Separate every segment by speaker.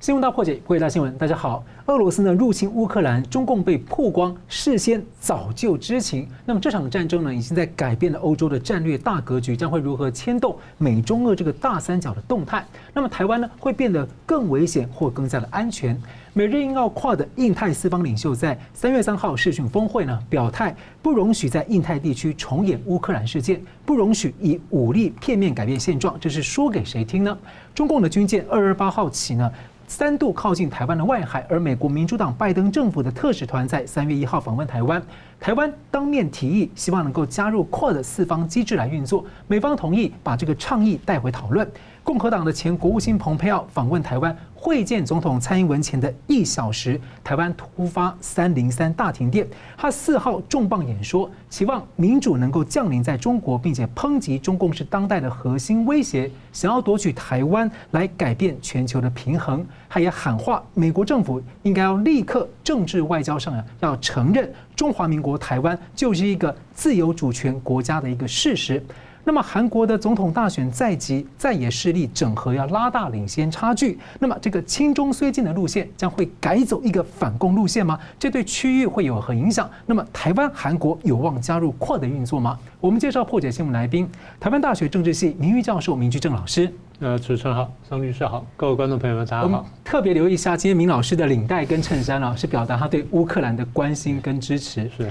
Speaker 1: 新闻大破解，各位大新闻，大家好。俄罗斯呢入侵乌克兰，中共被曝光事先早就知情。那么这场战争呢，已经在改变了欧洲的战略大格局，将会如何牵动美中俄这个大三角的动态？那么台湾呢，会变得更危险或更加的安全？美日印澳跨的印太四方领袖在三月三号视讯峰会呢，表态不容许在印太地区重演乌克兰事件，不容许以武力片面改变现状。这是说给谁听呢？中共的军舰二二八号起呢，三度靠近台湾的外海，而美国民主党拜登政府的特使团在三月一号访问台湾，台湾当面提议，希望能够加入扩的四方机制来运作，美方同意把这个倡议带回讨论。共和党的前国务卿蓬佩奥访问台湾。会见总统蔡英文前的一小时，台湾突发三零三大停电。他四号重磅演说，期望民主能够降临在中国，并且抨击中共是当代的核心威胁，想要夺取台湾来改变全球的平衡。他也喊话，美国政府应该要立刻政治外交上啊要承认中华民国台湾就是一个自由主权国家的一个事实。那么韩国的总统大选在即，在野势力整合要拉大领先差距。那么这个亲中虽近的路线将会改走一个反共路线吗？这对区域会有何影响？那么台湾、韩国有望加入 QUAD 的运作吗？我们介绍破解新闻来宾，台湾大学政治系名誉教授明居正老师。
Speaker 2: 呃，主持人好，张律师好，各位观众朋友们大家好。
Speaker 1: 特别留意一下今天明老师的领带跟衬衫啊，是表达他对乌克兰的关心跟支持。
Speaker 2: 是。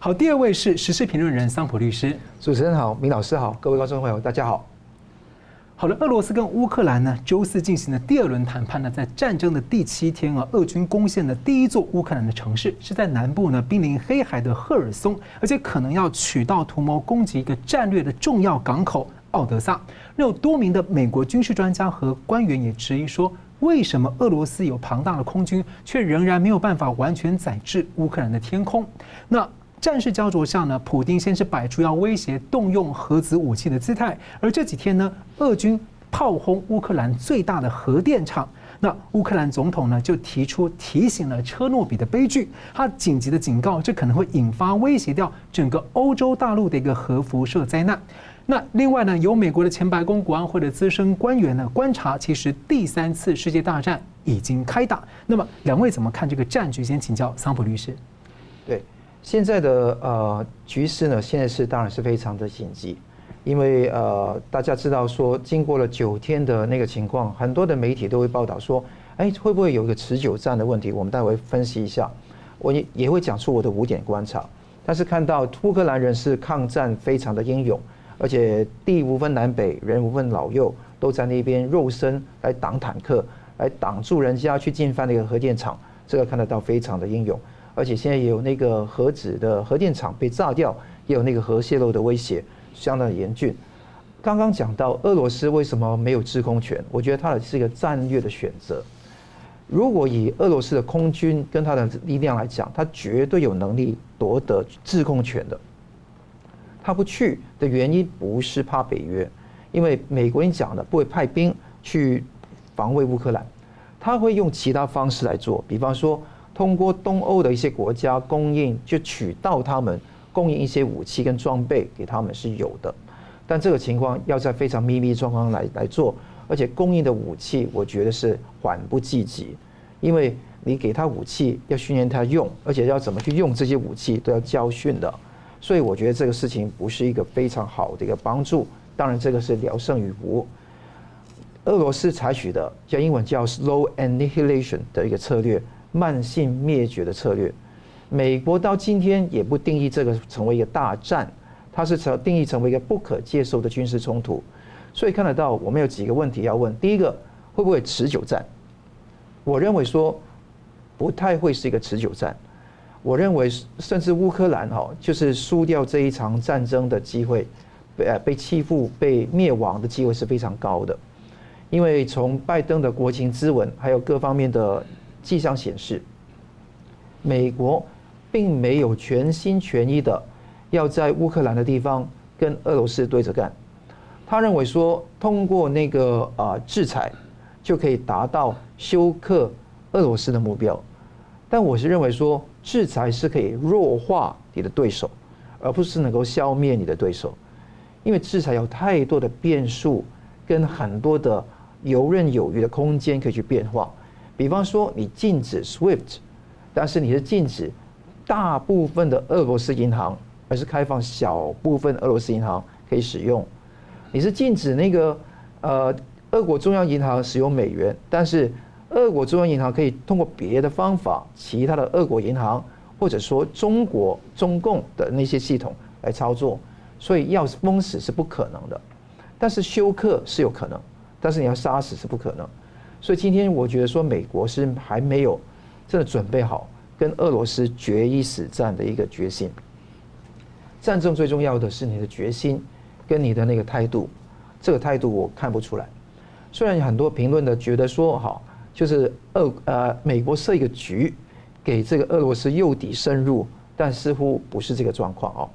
Speaker 1: 好，第二位是时事评论人桑普律师。
Speaker 3: 主持人好，明老师好，各位观众朋友大家好。
Speaker 1: 好的，俄罗斯跟乌克兰呢，周四进行的第二轮谈判呢，在战争的第七天啊，俄军攻陷了第一座乌克兰的城市，是在南部呢，濒临黑海的赫尔松，而且可能要取道图谋攻击一个战略的重要港口奥德萨。那有多名的美国军事专家和官员也质疑说，为什么俄罗斯有庞大的空军，却仍然没有办法完全载制乌克兰的天空？那战事焦灼下呢，普丁先是摆出要威胁动用核子武器的姿态，而这几天呢，俄军炮轰乌克兰最大的核电厂，那乌克兰总统呢就提出提醒了车诺比的悲剧，他紧急的警告，这可能会引发威胁掉整个欧洲大陆的一个核辐射灾难。那另外呢，有美国的前白宫国安会的资深官员呢观察，其实第三次世界大战已经开打。那么两位怎么看这个战局？先请教桑普律师。
Speaker 3: 对。现在的呃局势呢，现在是当然是非常的紧急，因为呃大家知道说，经过了九天的那个情况，很多的媒体都会报道说，哎，会不会有一个持久战的问题？我们待会分析一下，我也也会讲出我的五点观察。但是看到乌克兰人是抗战非常的英勇，而且地无分南北，人无分老幼，都在那边肉身来挡坦克，来挡住人家去进犯那个核电厂，这个看得到非常的英勇。而且现在也有那个核子的核电厂被炸掉，也有那个核泄漏的威胁，相当严峻。刚刚讲到俄罗斯为什么没有制空权？我觉得它的是一个战略的选择。如果以俄罗斯的空军跟它的力量来讲，它绝对有能力夺得制空权的。他不去的原因不是怕北约，因为美国人讲的不会派兵去防卫乌克兰，他会用其他方式来做，比方说。通过东欧的一些国家供应，就取到他们供应一些武器跟装备给他们是有的，但这个情况要在非常秘密状况来来做，而且供应的武器我觉得是缓不济急，因为你给他武器要训练他用，而且要怎么去用这些武器都要教训的，所以我觉得这个事情不是一个非常好的一个帮助。当然这个是聊胜于无。俄罗斯采取的叫英文叫 slow annihilation 的一个策略。慢性灭绝的策略，美国到今天也不定义这个成为一个大战，它是成定义成为一个不可接受的军事冲突。所以看得到，我们有几个问题要问：第一个，会不会持久战？我认为说不太会是一个持久战。我认为甚至乌克兰哈，就是输掉这一场战争的机会，被被欺负、被灭亡的机会是非常高的。因为从拜登的国情咨文，还有各方面的。迹象显示，美国并没有全心全意的要在乌克兰的地方跟俄罗斯对着干。他认为说，通过那个啊制裁就可以达到休克俄罗斯的目标。但我是认为说，制裁是可以弱化你的对手，而不是能够消灭你的对手。因为制裁有太多的变数，跟很多的游刃有余的空间可以去变化。比方说你禁止 SWIFT，但是你是禁止大部分的俄罗斯银行，而是开放小部分俄罗斯银行可以使用。你是禁止那个呃俄国中央银行使用美元，但是俄国中央银行可以通过别的方法，其他的俄国银行或者说中国中共的那些系统来操作，所以要封死是不可能的，但是休克是有可能，但是你要杀死是不可能。所以今天我觉得说美国是还没有真的准备好跟俄罗斯决一死战的一个决心。战争最重要的是你的决心跟你的那个态度，这个态度我看不出来。虽然很多评论的觉得说哈。就是俄呃，美国设一个局，给这个俄罗斯诱敌深入，但似乎不是这个状况哦。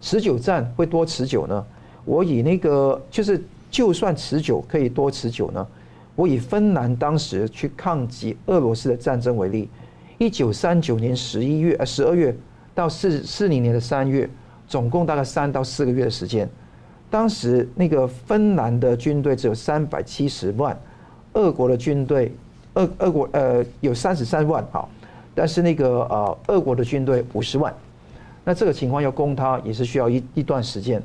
Speaker 3: 持久战会多持久呢？我以那个就是，就算持久可以多持久呢？我以芬兰当时去抗击俄罗斯的战争为例，一九三九年十一月呃十二月到四四零年的三月，总共大概三到四个月的时间。当时那个芬兰的军队只有三百七十万，俄国的军队。俄俄国呃有三十三万啊，但是那个呃俄国的军队五十万，那这个情况要攻他也是需要一一段时间。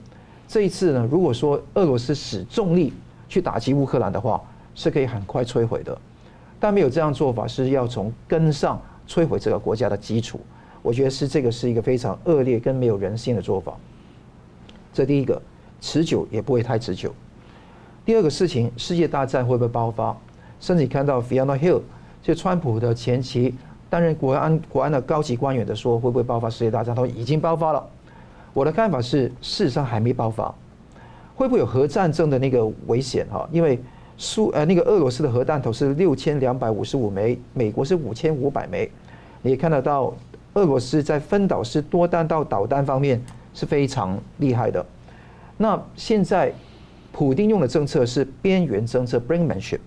Speaker 3: 这一次呢，如果说俄罗斯使重力去打击乌克兰的话，是可以很快摧毁的。但没有这样做法，是要从根上摧毁这个国家的基础。我觉得是这个是一个非常恶劣跟没有人性的做法。这第一个，持久也不会太持久。第二个事情，世界大战会不会爆发？甚至看到 Fiona Hill，就川普的前期担任国安国安的高级官员的说，会不会爆发世界大战？他说已经爆发了。我的看法是，事实上还没爆发。会不会有核战争的那个危险？哈，因为苏呃那个俄罗斯的核弹头是六千两百五十五枚，美国是五千五百枚。你也看得到，俄罗斯在分导式多弹道导弹方面是非常厉害的。那现在普丁用的政策是边缘政策 （brinkmanship）。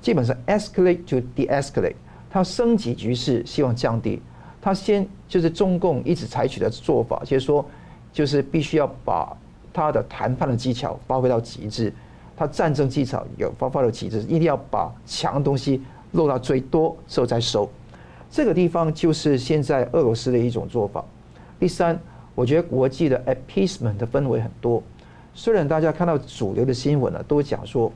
Speaker 3: 基本上 escalate to de-escalate，他升级局势，希望降低。他先就是中共一直采取的做法，就是说，就是必须要把他的谈判的技巧发挥到极致，他战争技巧有发挥的极致，一定要把强东西落到最多时候再收。这个地方就是现在俄罗斯的一种做法。第三，我觉得国际的 appeasement 的氛围很多，虽然大家看到主流的新闻呢，都讲说，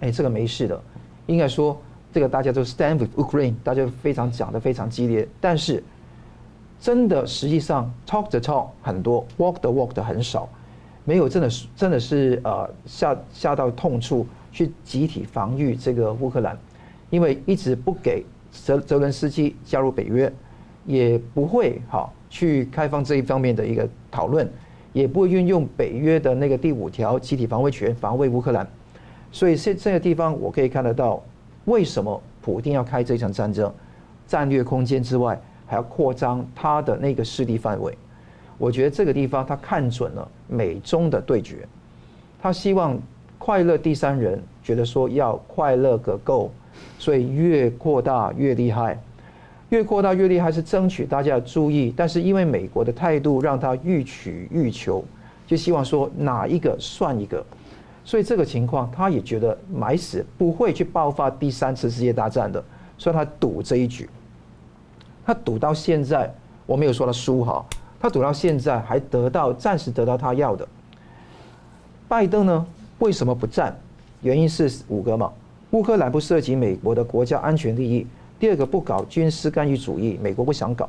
Speaker 3: 哎，这个没事的。应该说，这个大家都 stand with Ukraine，大家非常讲的非常激烈。但是，真的实际上 talk the talk 很多，walk the walk 的很少，没有真的是真的是呃下下到痛处去集体防御这个乌克兰，因为一直不给泽泽伦斯基加入北约，也不会哈去开放这一方面的一个讨论，也不会运用北约的那个第五条集体防卫权防卫乌克兰。所以这这个地方我可以看得到，为什么普丁要开这场战争？战略空间之外，还要扩张他的那个势力范围。我觉得这个地方他看准了美中的对决，他希望快乐第三人觉得说要快乐个够，所以越扩大越厉害，越扩大越厉害是争取大家的注意。但是因为美国的态度让他欲取欲求，就希望说哪一个算一个。所以这个情况，他也觉得买死不会去爆发第三次世界大战的，所以他赌这一局。他赌到现在，我没有说他输哈，他赌到现在还得到暂时得到他要的。拜登呢，为什么不战？原因是五个嘛：乌克兰不涉及美国的国家安全利益；第二个不搞军事干预主义，美国不想搞；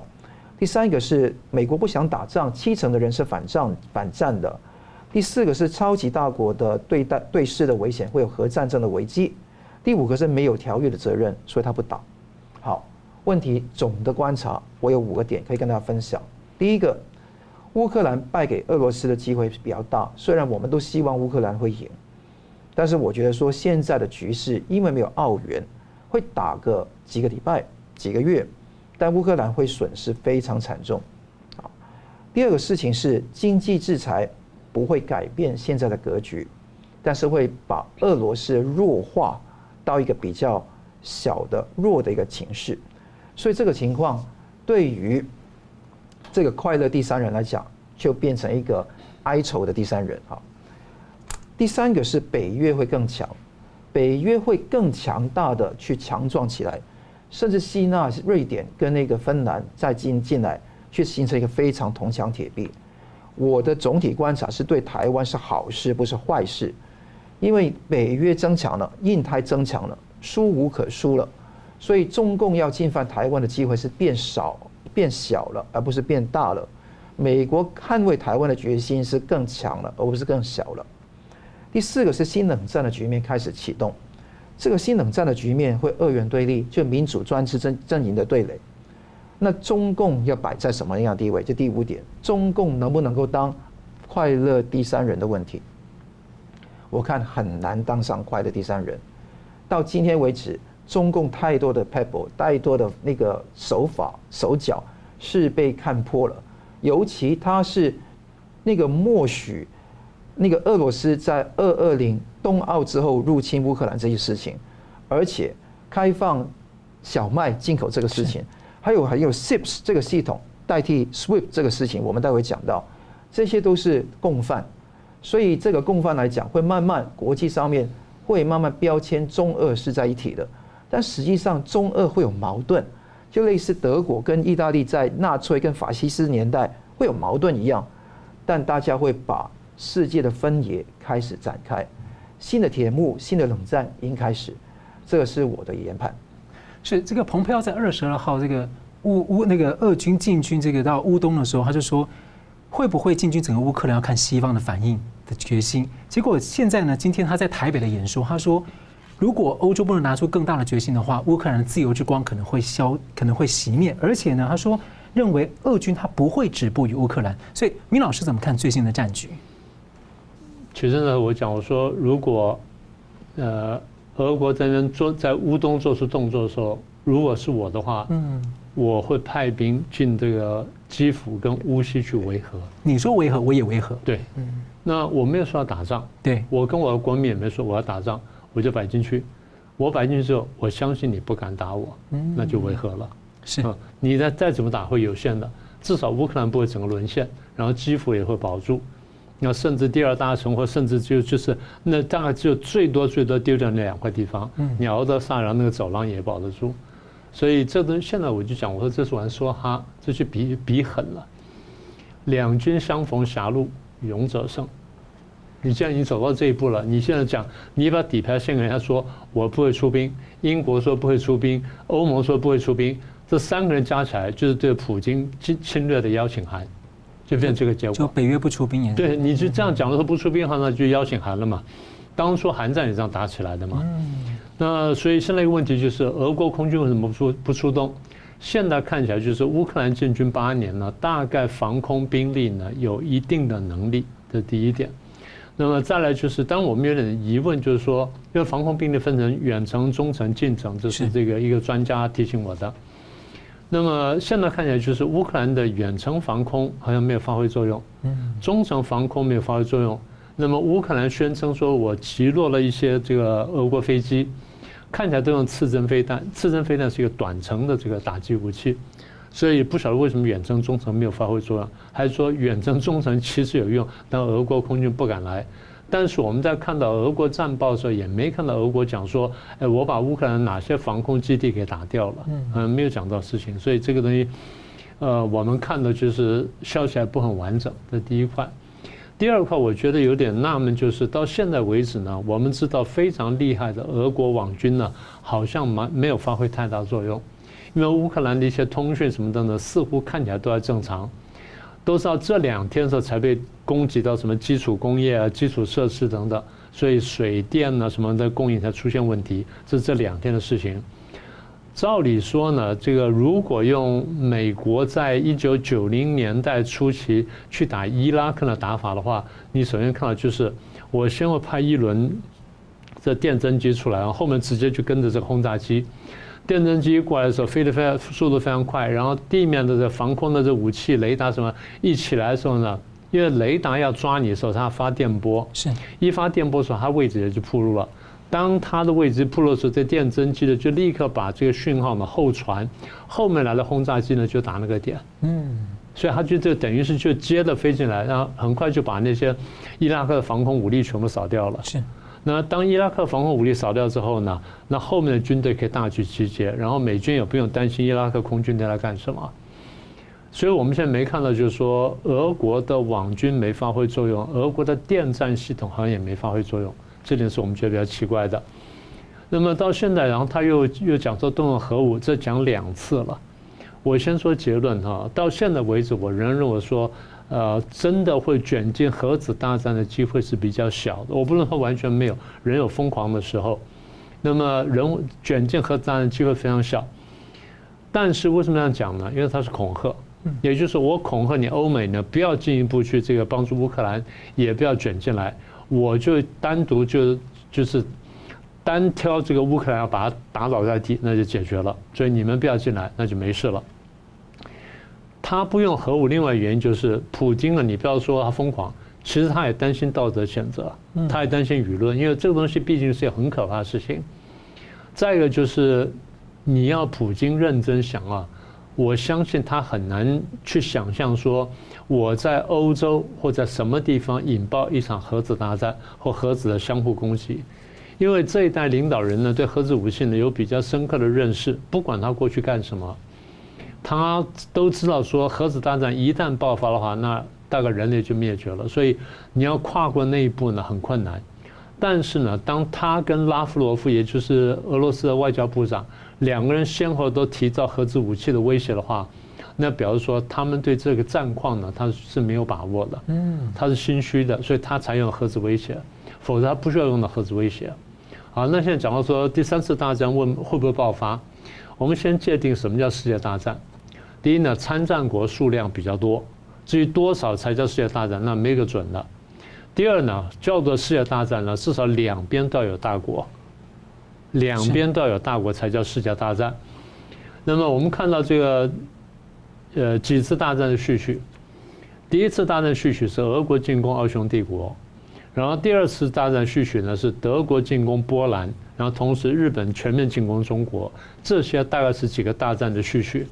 Speaker 3: 第三个是美国不想打仗，七成的人是反战反战的。第四个是超级大国的对待对视的危险，会有核战争的危机。第五个是没有条约的责任，所以他不打。好，问题总的观察，我有五个点可以跟大家分享。第一个，乌克兰败给俄罗斯的机会比较大，虽然我们都希望乌克兰会赢，但是我觉得说现在的局势，因为没有澳元，会打个几个礼拜、几个月，但乌克兰会损失非常惨重。好，第二个事情是经济制裁。不会改变现在的格局，但是会把俄罗斯弱化到一个比较小的弱的一个情势，所以这个情况对于这个快乐第三人来讲，就变成一个哀愁的第三人啊。第三个是北约会更强，北约会更强大的去强壮起来，甚至吸纳瑞典跟那个芬兰再进进来，去形成一个非常铜墙铁壁。我的总体观察是对台湾是好事，不是坏事，因为北约增强了，印太增强了，输无可输了，所以中共要进犯台湾的机会是变少、变小了，而不是变大了。美国捍卫台湾的决心是更强了，而不是更小了。第四个是新冷战的局面开始启动，这个新冷战的局面会二元对立，就民主专制阵阵营的对垒。那中共要摆在什么样的地位？这第五点，中共能不能够当快乐第三人的问题？我看很难当上快乐第三人。到今天为止，中共太多的 pebble，太多的那个手法手脚是被看破了。尤其他是那个默许那个俄罗斯在二二零冬奥之后入侵乌克兰这些事情，而且开放小麦进口这个事情。还有还有 SIPS 这个系统代替 SWIFT 这个事情，我们待会讲到，这些都是共犯，所以这个共犯来讲，会慢慢国际上面会慢慢标签中俄是在一体的，但实际上中俄会有矛盾，就类似德国跟意大利在纳粹跟法西斯年代会有矛盾一样，但大家会把世界的分野开始展开，新的铁幕、新的冷战已经开始，这个是我的研判。
Speaker 1: 是这个蓬佩奥在二十二号这个乌乌那个俄军进军这个到乌东的时候，他就说会不会进军整个乌克兰要看西方的反应的决心。结果现在呢，今天他在台北的演说，他说如果欧洲不能拿出更大的决心的话，乌克兰的自由之光可能会消，可能会熄灭。而且呢，他说认为俄军他不会止步于乌克兰。所以，米老师怎么看最新的战局？
Speaker 2: 其实呢，我讲我说如果呃。俄国在那做在乌东做出动作的时候，如果是我的话，嗯，我会派兵进这个基辅跟乌西去维和。
Speaker 1: 你说维和，我也维和。
Speaker 2: 对，嗯，那我没有说要打仗，
Speaker 1: 对，
Speaker 2: 我跟我的国民也没说我要打仗，我就摆进去。我摆进去之后，我相信你不敢打我，嗯，那就维和了。
Speaker 1: 是，
Speaker 2: 你再再怎么打会有限的，至少乌克兰不会整个沦陷，然后基辅也会保住。那甚至第二大城，或甚至就就是那大概只有最多最多丢掉那两块地方，你熬到萨，然那个走廊也保得住，所以这东现在我就讲，我说这是玩梭哈，这就比比狠了。两军相逢狭路，勇者胜。你既然已经走到这一步了，你现在讲，你把底牌先给人家说，我不会出兵，英国说不会出兵，欧盟说不会出兵，这三个人加起来就是对普京侵侵略的邀请函。就变这个结果，
Speaker 1: 就北约不出兵也
Speaker 2: 对，你就这样讲的说不出兵的话，那就邀请函了嘛。当初韩战也这样打起来的嘛。嗯那所以现在一个问题就是，俄国空军为什么不出不出动？现在看起来就是乌克兰建军八年呢，大概防空兵力呢有一定的能力，这第一点。那么再来就是，当我们有点疑问，就是说，因为防空兵力分成远程、中程、近程，这是这个一个专家提醒我的。那么现在看起来就是乌克兰的远程防空好像没有发挥作用，中程防空没有发挥作用。那么乌克兰宣称说，我击落了一些这个俄国飞机，看起来都用刺针飞弹，刺针飞弹是一个短程的这个打击武器，所以不晓得为什么远征、中程没有发挥作用，还是说远征、中程其实有用，但俄国空军不敢来。但是我们在看到俄国战报的时候，也没看到俄国讲说，哎，我把乌克兰哪些防空基地给打掉了，嗯，没有讲到事情，所以这个东西，呃，我们看的就是消息还不很完整。这第一块，第二块我觉得有点纳闷，就是到现在为止呢，我们知道非常厉害的俄国网军呢，好像蛮没有发挥太大作用，因为乌克兰的一些通讯什么等等，似乎看起来都还正常。都是到这两天的时候才被攻击到什么基础工业啊、基础设施等等，所以水电呢什么的供应才出现问题，这是这两天的事情。照理说呢，这个如果用美国在一九九零年代初期去打伊拉克的打法的话，你首先看到就是我先会派一轮这电侦机出来，然后后面直接就跟着这个轰炸机。电侦机过来的时候，飞得非常速度非常快，然后地面的这防空的这武器、雷达什么一起来的时候呢，因为雷达要抓你的时候，它发电波，是一发电波的时候，它位置也就暴露了。当它的位置暴露的时候，这电侦机呢就立刻把这个讯号呢后传，后面来的轰炸机呢就打那个点，嗯，所以它就就等于是就接着飞进来，然后很快就把那些伊拉克的防空武力全部扫掉了。是。那当伊拉克防空武力扫掉之后呢，那后面的军队可以大举集结，然后美军也不用担心伊拉克空军队来干什么。所以我们现在没看到，就是说俄国的网军没发挥作用，俄国的电战系统好像也没发挥作用，这点是我们觉得比较奇怪的。那么到现在，然后他又又讲说动用核武，这讲两次了。我先说结论哈，到现在为止，我仍然认为说，呃，真的会卷进核子大战的机会是比较小的。我不能说完全没有，人有疯狂的时候。那么人卷进核子大战的机会非常小。但是为什么这样讲呢？因为它是恐吓。也就是我恐吓你欧美呢，不要进一步去这个帮助乌克兰，也不要卷进来，我就单独就就是单挑这个乌克兰，要把它打倒在地，那就解决了。所以你们不要进来，那就没事了。他不用核武，另外原因就是普京呢，你不要说他疯狂，其实他也担心道德谴责，他也担心舆论，因为这个东西毕竟是一个很可怕的事情。再一个就是你要普京认真想啊。我相信他很难去想象说，我在欧洲或在什么地方引爆一场核子大战或核子的相互攻击，因为这一代领导人呢，对核子武器呢有比较深刻的认识，不管他过去干什么，他都知道说核子大战一旦爆发的话，那大概人类就灭绝了。所以你要跨过那一步呢，很困难。但是呢，当他跟拉夫罗夫，也就是俄罗斯的外交部长，两个人先后都提到核子武器的威胁的话，那表示说他们对这个战况呢，他是没有把握的，嗯，他是心虚的，所以他才用核子威胁，否则他不需要用到核子威胁。好，那现在讲到说第三次大战问会不会爆发，我们先界定什么叫世界大战。第一呢，参战国数量比较多，至于多少才叫世界大战，那没个准的。第二呢，叫做世界大战呢，至少两边都要有大国。两边都要有大国才叫世界大战。那么我们看到这个，呃，几次大战的序曲。第一次大战序曲是俄国进攻奥匈帝国，然后第二次大战序曲呢是德国进攻波兰，然后同时日本全面进攻中国。这些大概是几个大战的序曲。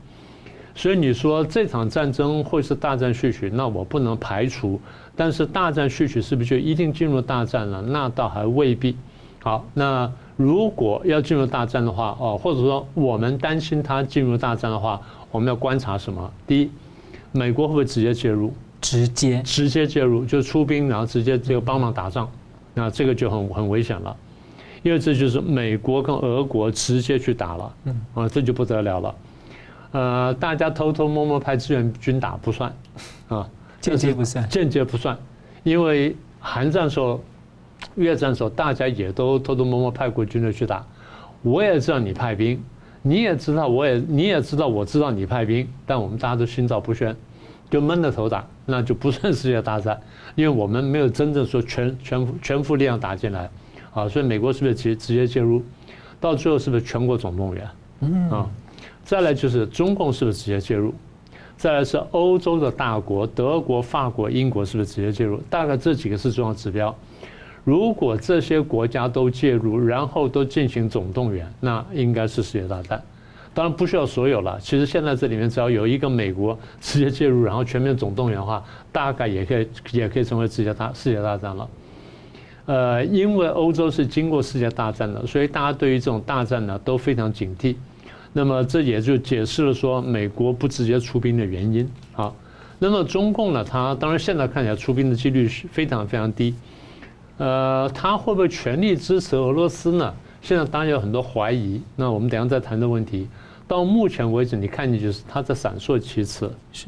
Speaker 2: 所以你说这场战争会是大战序曲，那我不能排除。但是大战序曲是不是就一定进入大战了？那倒还未必。好，那。如果要进入大战的话，哦，或者说我们担心它进入大战的话，我们要观察什么？第一，美国会不会直接介入？
Speaker 1: 直接
Speaker 2: 直接介入，就出兵，然后直接这个帮忙打仗，那这个就很很危险了，因为这就是美国跟俄国直接去打了，嗯，啊，这就不得了了。呃，大家偷偷摸摸派志愿军打不算，啊，
Speaker 1: 间接不算，
Speaker 2: 间接不算，因为韩战时候。越战时候，大家也都偷偷摸摸派过军队去打。我也知道你派兵，你也知道，我也你也知道，我知道你派兵，但我们大家都心照不宣，就闷着头打，那就不算世界大战，因为我们没有真正说全全全副力量打进来，啊，所以美国是不是直直接介入？到最后是不是全国总动员？嗯啊，再来就是中共是不是直接介入？再来是欧洲的大国，德国、法国、英国是不是直接介入？大概这几个是重要指标。如果这些国家都介入，然后都进行总动员，那应该是世界大战。当然不需要所有了。其实现在这里面只要有一个美国直接介入，然后全面总动员的话，大概也可以也可以成为世界大世界大战了。呃，因为欧洲是经过世界大战的，所以大家对于这种大战呢都非常警惕。那么这也就解释了说美国不直接出兵的原因。好，那么中共呢，它当然现在看起来出兵的几率是非常非常低。呃，他会不会全力支持俄罗斯呢？现在当然有很多怀疑。那我们等下再谈这个问题。到目前为止，你看见就是他在闪烁其词。是，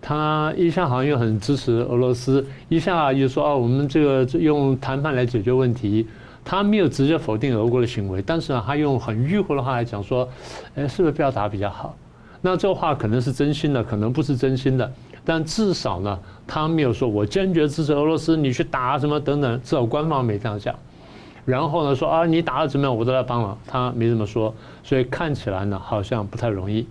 Speaker 2: 他一下好像又很支持俄罗斯，一下又说啊，我们这个用谈判来解决问题。他没有直接否定俄国的行为，但是呢，他用很迂回的话来讲说，哎，是不是不要打比较好？那这话可能是真心的，可能不是真心的。但至少呢，他没有说“我坚决支持俄罗斯，你去打什么等等”，至少官方没这样讲。然后呢，说啊，你打的怎么样，我都来帮了。他没这么说，所以看起来呢，好像不太容易。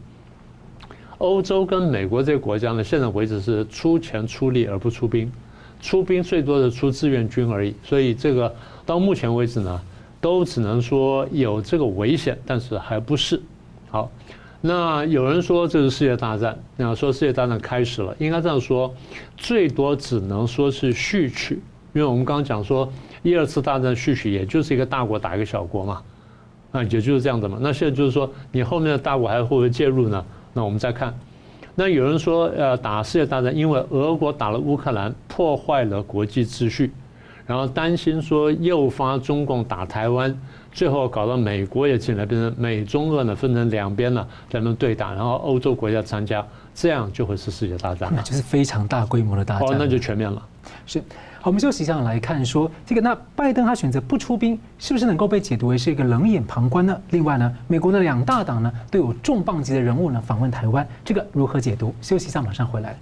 Speaker 2: 欧洲跟美国这个国家呢，现在为止是出钱出力而不出兵，出兵最多的出志愿军而已。所以这个到目前为止呢，都只能说有这个危险，但是还不是好。那有人说这是世界大战，那说世界大战开始了，应该这样说，最多只能说是序曲，因为我们刚刚讲说，一二次大战序曲也就是一个大国打一个小国嘛，啊，也就是这样子嘛。那现在就是说，你后面的大国还会不会介入呢？那我们再看。那有人说，呃，打世界大战，因为俄国打了乌克兰，破坏了国际秩序，然后担心说诱发中共打台湾。最后搞到美国也进来，变成美中俄呢分成两边了，在那对打，然后欧洲国家参加，这样就会是世界大战，
Speaker 1: 那就是非常大规模的大战。
Speaker 2: 哦，那就全面了。
Speaker 1: 是，我们休息一下来看说这个，那拜登他选择不出兵，是不是能够被解读为是一个冷眼旁观呢？另外呢，美国的两大党呢都有重磅级的人物呢访问台湾，这个如何解读？休息一下，马上回来。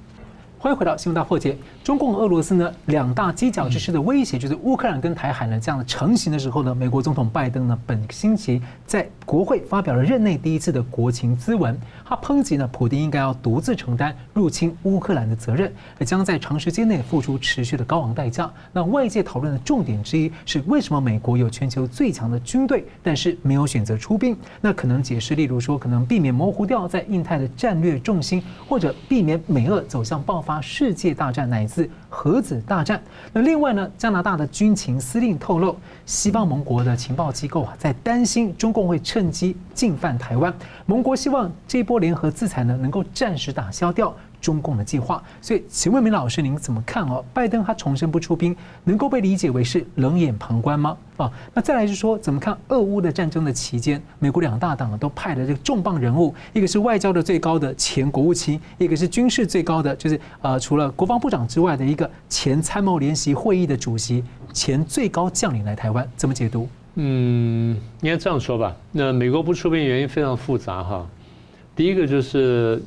Speaker 1: 欢迎回到新闻大破解。中共俄罗斯呢两大犄角之势的威胁，就是乌克兰跟台海呢这样成型的时候呢，美国总统拜登呢本星期在国会发表了任内第一次的国情咨文，他抨击呢普京应该要独自承担入侵乌克兰的责任，而将在长时间内付出持续的高昂代价。那外界讨论的重点之一是，为什么美国有全球最强的军队，但是没有选择出兵？那可能解释，例如说，可能避免模糊掉在印太的战略重心，或者避免美俄走向爆发。世界大战乃至核子大战。那另外呢，加拿大的军情司令透露，西方盟国的情报机构啊，在担心中共会趁机进犯台湾。盟国希望这波联合制裁呢，能够暂时打消掉。中共的计划，所以请问明老师，您怎么看哦？拜登他重申不出兵，能够被理解为是冷眼旁观吗？啊，那再来就是说，怎么看俄乌的战争的期间，美国两大党啊都派了这个重磅人物，一个是外交的最高的前国务卿，一个是军事最高的，就是呃，除了国防部长之外的一个前参谋联席会议的主席，前最高将领来台湾，怎么解读？
Speaker 2: 嗯，应该这样说吧。那美国不出兵原因非常复杂哈。第一个就是。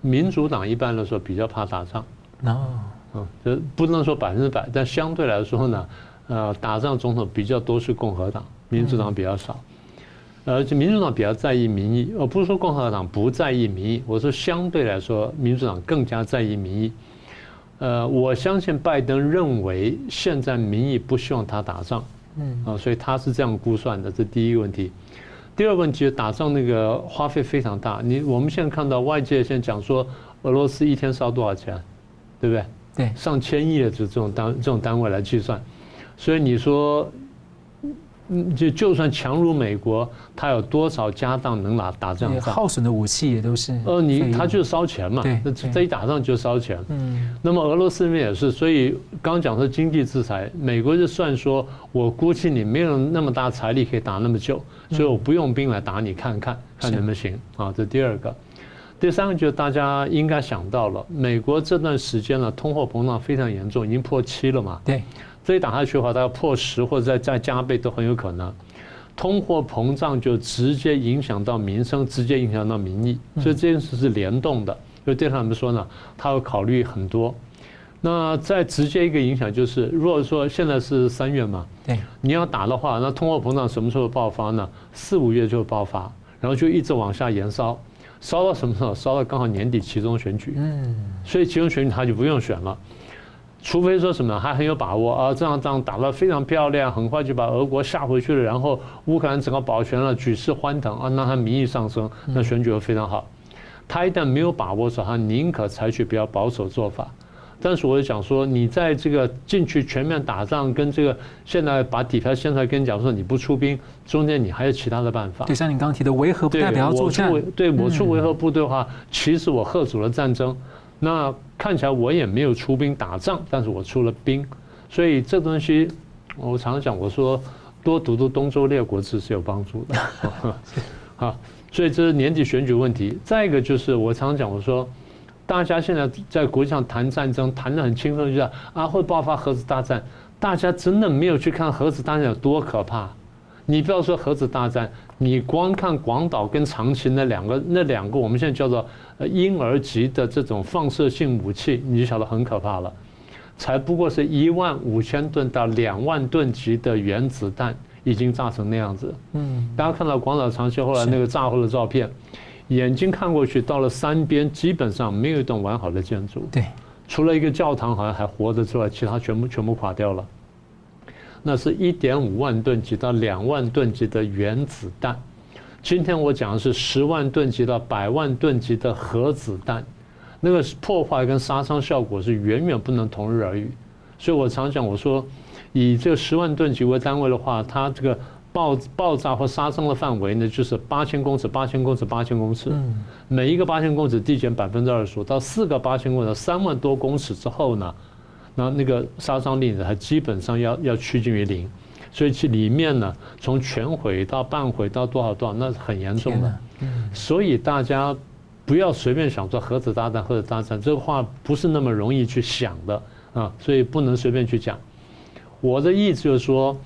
Speaker 2: 民主党一般来说比较怕打仗，哦，嗯，这不能说百分之百，但相对来说呢，呃，打仗总统比较多是共和党，民主党比较少，而且民主党比较在意民意，呃不是说共和党不在意民意，我说相对来说，民主党更加在意民意。呃，我相信拜登认为现在民意不希望他打仗，嗯，啊，所以他是这样估算的，这第一个问题。第二个问题，打仗那个花费非常大。你我们现在看到外界现在讲说，俄罗斯一天烧多少钱，对不对？对，上千亿的这这种单这种单位来计算，所以你说。嗯，就就算强如美国，他有多少家当能拿打这样仗？
Speaker 1: 耗损的武器也都是。
Speaker 2: 呃，你他就是烧钱嘛，那这一打仗就烧钱。嗯。那么俄罗斯那边也是，所以刚讲说经济制裁，美国就算说，我估计你没有那么大财力可以打那么久，所以我不用兵来打你，看看看能不能行啊？这第二个，第三个就是大家应该想到了，美国这段时间呢，通货膨胀非常严重，已经破七了嘛。对。所以打下去的话，它要破十或者再再加倍都很有可能。通货膨胀就直接影响到民生，直接影响到民意，所以这件事是联动的。就对他们说呢，他要考虑很多。那再直接一个影响就是，如果说现在是三月嘛，对，你要打的话，那通货膨胀什么时候爆发呢？四五月就爆发，然后就一直往下延烧，烧到什么时候？烧到刚好年底其中选举。嗯，所以其中选举他就不用选了。除非说什么还很有把握啊，这场仗打得非常漂亮，很快就把俄国吓回去了，然后乌克兰整个保全了，举世欢腾啊，那他民意上升，那选举会非常好。他一旦没有把握的时候，他宁可采取比较保守做法。但是我就讲说，你在这个进去全面打仗，跟这个现在把底牌掀出来跟你讲说你不出兵，中间你还有其他的办法。
Speaker 1: 就像你刚刚提的维和不代表要作战。
Speaker 2: 对，我出维和部队的话，其实我吓阻了战争。那看起来我也没有出兵打仗，但是我出了兵，所以这东西我常常讲，我说多读读东周列国志是有帮助的。好，所以这是年底选举问题。再一个就是我常常讲，我说大家现在在国际上谈战争，谈得很轻松，就是啊会爆发核子大战，大家真的没有去看核子大战有多可怕。你不要说核子大战，你光看广岛跟长崎那两个，那两个我们现在叫做呃婴儿级的这种放射性武器，你就晓得很可怕了。才不过是一万五千吨到两万吨级的原子弹已经炸成那样子。嗯，大家看到广岛、长崎后来那个炸后的照片，眼睛看过去，到了山边基本上没有一栋完好的建筑。对，除了一个教堂好像还活着之外，其他全部全部垮掉了。那是一点五万吨级到两万吨级的原子弹，今天我讲的是十万吨级到百万吨级的核子弹，那个破坏跟杀伤效果是远远不能同日而语，所以我常讲，我说以这个十万吨级为单位的话，它这个爆爆炸或杀伤的范围呢，就是八千公尺、八千公尺、八千公尺。每一个八千公尺递减百分之二十五，到四个八千公尺、三万多公尺之后呢，那那个杀伤力呢，它基本上要要趋近于零。所以其里面呢，从全毁到半毁到多少多少，那是很严重的。所以大家不要随便想说核子炸弹、核子大战这个话不是那么容易去想的啊，所以不能随便去讲。我的意思就是说，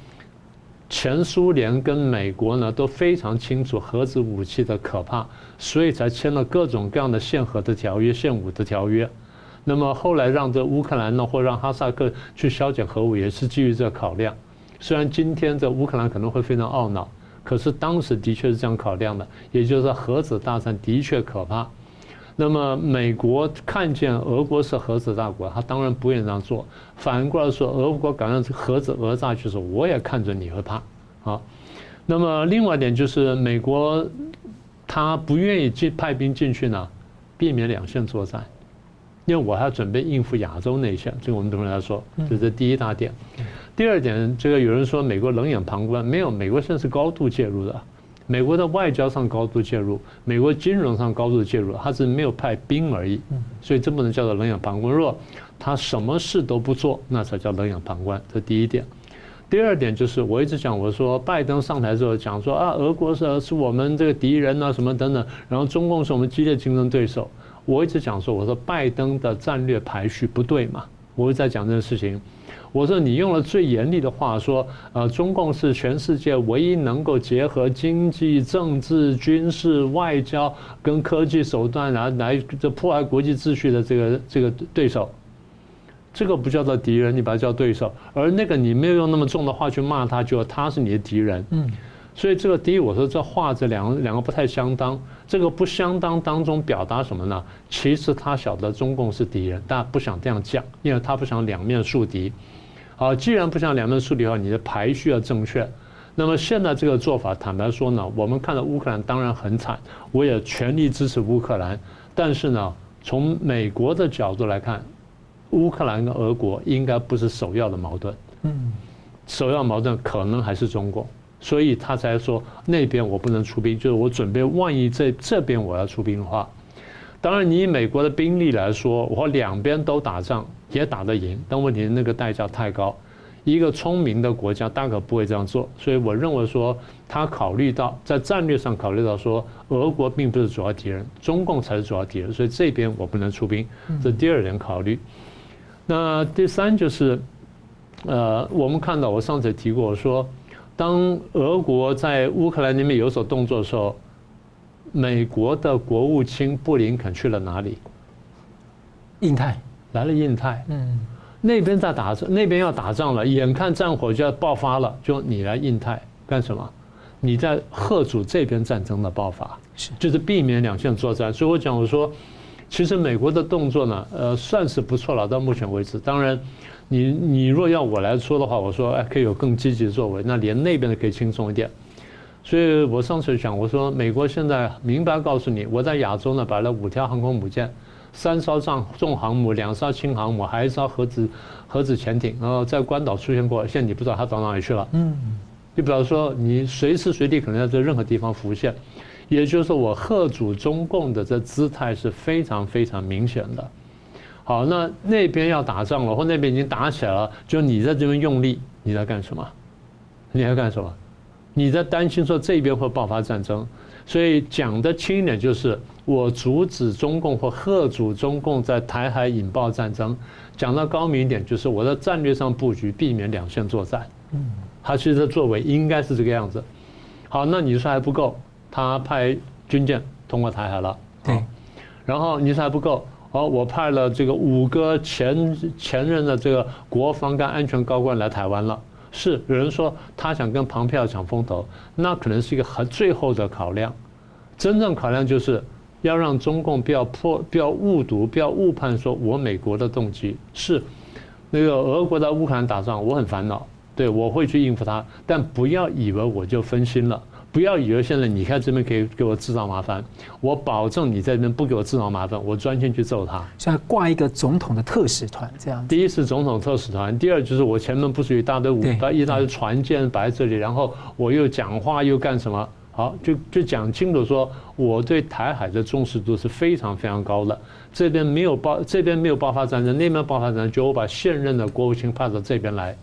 Speaker 2: 前苏联跟美国呢都非常清楚核子武器的可怕，所以才签了各种各样的限核的条约、限武的条约。那么后来让这乌克兰呢，或让哈萨克去削减核武，也是基于这考量。虽然今天这乌克兰可能会非常懊恼，可是当时的确是这样考量的，也就是说核子大战的确可怕。那么美国看见俄国是核子大国，他当然不愿意这样做。反过来说，俄国敢让核子讹诈，就是我也看着你会怕啊。那么另外一点就是美国他不愿意进派兵进去呢，避免两线作战，因为我还要准备应付亚洲内线，这个我们等会来说，这是第一大点。第二点，这个有人说美国冷眼旁观，没有，美国现在是高度介入的。美国的外交上高度介入，美国金融上高度介入，他是没有派兵而已。所以这不能叫做冷眼旁观。若他什么事都不做，那才叫冷眼旁观。这第一点。第二点就是我一直讲，我说拜登上台之后讲说啊，俄国是是我们这个敌人啊，什么等等，然后中共是我们激烈竞争对手。我一直讲说，我说拜登的战略排序不对嘛，我一直在讲这个事情。我说你用了最严厉的话说，呃，中共是全世界唯一能够结合经济、政治、军事、外交跟科技手段来来这破坏国际秩序的这个这个对手，这个不叫做敌人，你把它叫对手。而那个你没有用那么重的话去骂他，就他是你的敌人。嗯，所以这个第一，我说这话这两个两个不太相当。这个不相当当中表达什么呢？其实他晓得中共是敌人，但不想这样讲，因为他不想两面树敌。好，既然不想两面树敌的话，你的排序要正确。那么现在这个做法，坦白说呢，我们看到乌克兰当然很惨，我也全力支持乌克兰。但是呢，从美国的角度来看，乌克兰跟俄国应该不是首要的矛盾。嗯，首要矛盾可能还是中国，所以他才说那边我不能出兵，就是我准备万一在这边我要出兵的话。当然，你以美国的兵力来说，我两边都打仗也打得赢，但问题是那个代价太高。一个聪明的国家大可不会这样做，所以我认为说，他考虑到在战略上考虑到说，俄国并不是主要敌人，中共才是主要敌人，所以这边我不能出兵，这第二点考虑。那第三就是，呃，我们看到我上次提过说，当俄国在乌克兰那边有所动作的时候。美国的国务卿布林肯去了哪里？
Speaker 1: 印太，
Speaker 2: 来了印太。嗯，那边在打仗，那边要打仗了，眼看战火就要爆发了，就你来印太干什么？你在贺阻这边战争的爆发，是就是避免两线作战。所以我讲我说，其实美国的动作呢，呃，算是不错了，到目前为止。当然，你你若要我来说的话，我说哎，可以有更积极的作为，那连那边的可以轻松一点。所以我上次讲，我说美国现在明白告诉你，我在亚洲呢摆了五条航空母舰，三艘重重航母，两艘轻航母，还一艘核子核子潜艇，然后在关岛出现过，现在你不知道它到哪里去了。嗯，就比方说你随时随地可能要在任何地方浮现，也就是说我贺阻中共的这姿态是非常非常明显的。好，那那边要打仗了，或那边已经打起来了，就你在这边用力，你在干什么？你在干什么？你在担心说这边会爆发战争，所以讲的轻一点就是我阻止中共或贺阻中共在台海引爆战争；讲到高明一点就是我在战略上布局，避免两线作战。嗯，他其实作为应该是这个样子。好，那你说还不够，他派军舰通过台海了。对。然后你说还不够，好，我派了这个五个前前任的这个国防跟安全高官来台湾了。是有人说他想跟庞佩奥抢风头，那可能是一个很最后的考量。真正考量就是要让中共不要破、不要误读、不要误判，说我美国的动机是那个俄国在乌克兰打仗，我很烦恼，对我会去应付他，但不要以为我就分心了，不要以为现在你看这边可以给我制造麻烦，我保证你在这边不给我制造麻烦，我专心去揍他。
Speaker 1: 现在挂一个总统的特使团这样。
Speaker 2: 第一是总统特使团，第二就是我前面不是一大堆武，一大堆船舰摆在这里，然后我又讲话又干什么？好，就就讲清楚说，我对台海的重视度是非常非常高的。这边没有爆，这边没有爆发战争，那边爆发战争，就我把现任的国务卿派到这边来，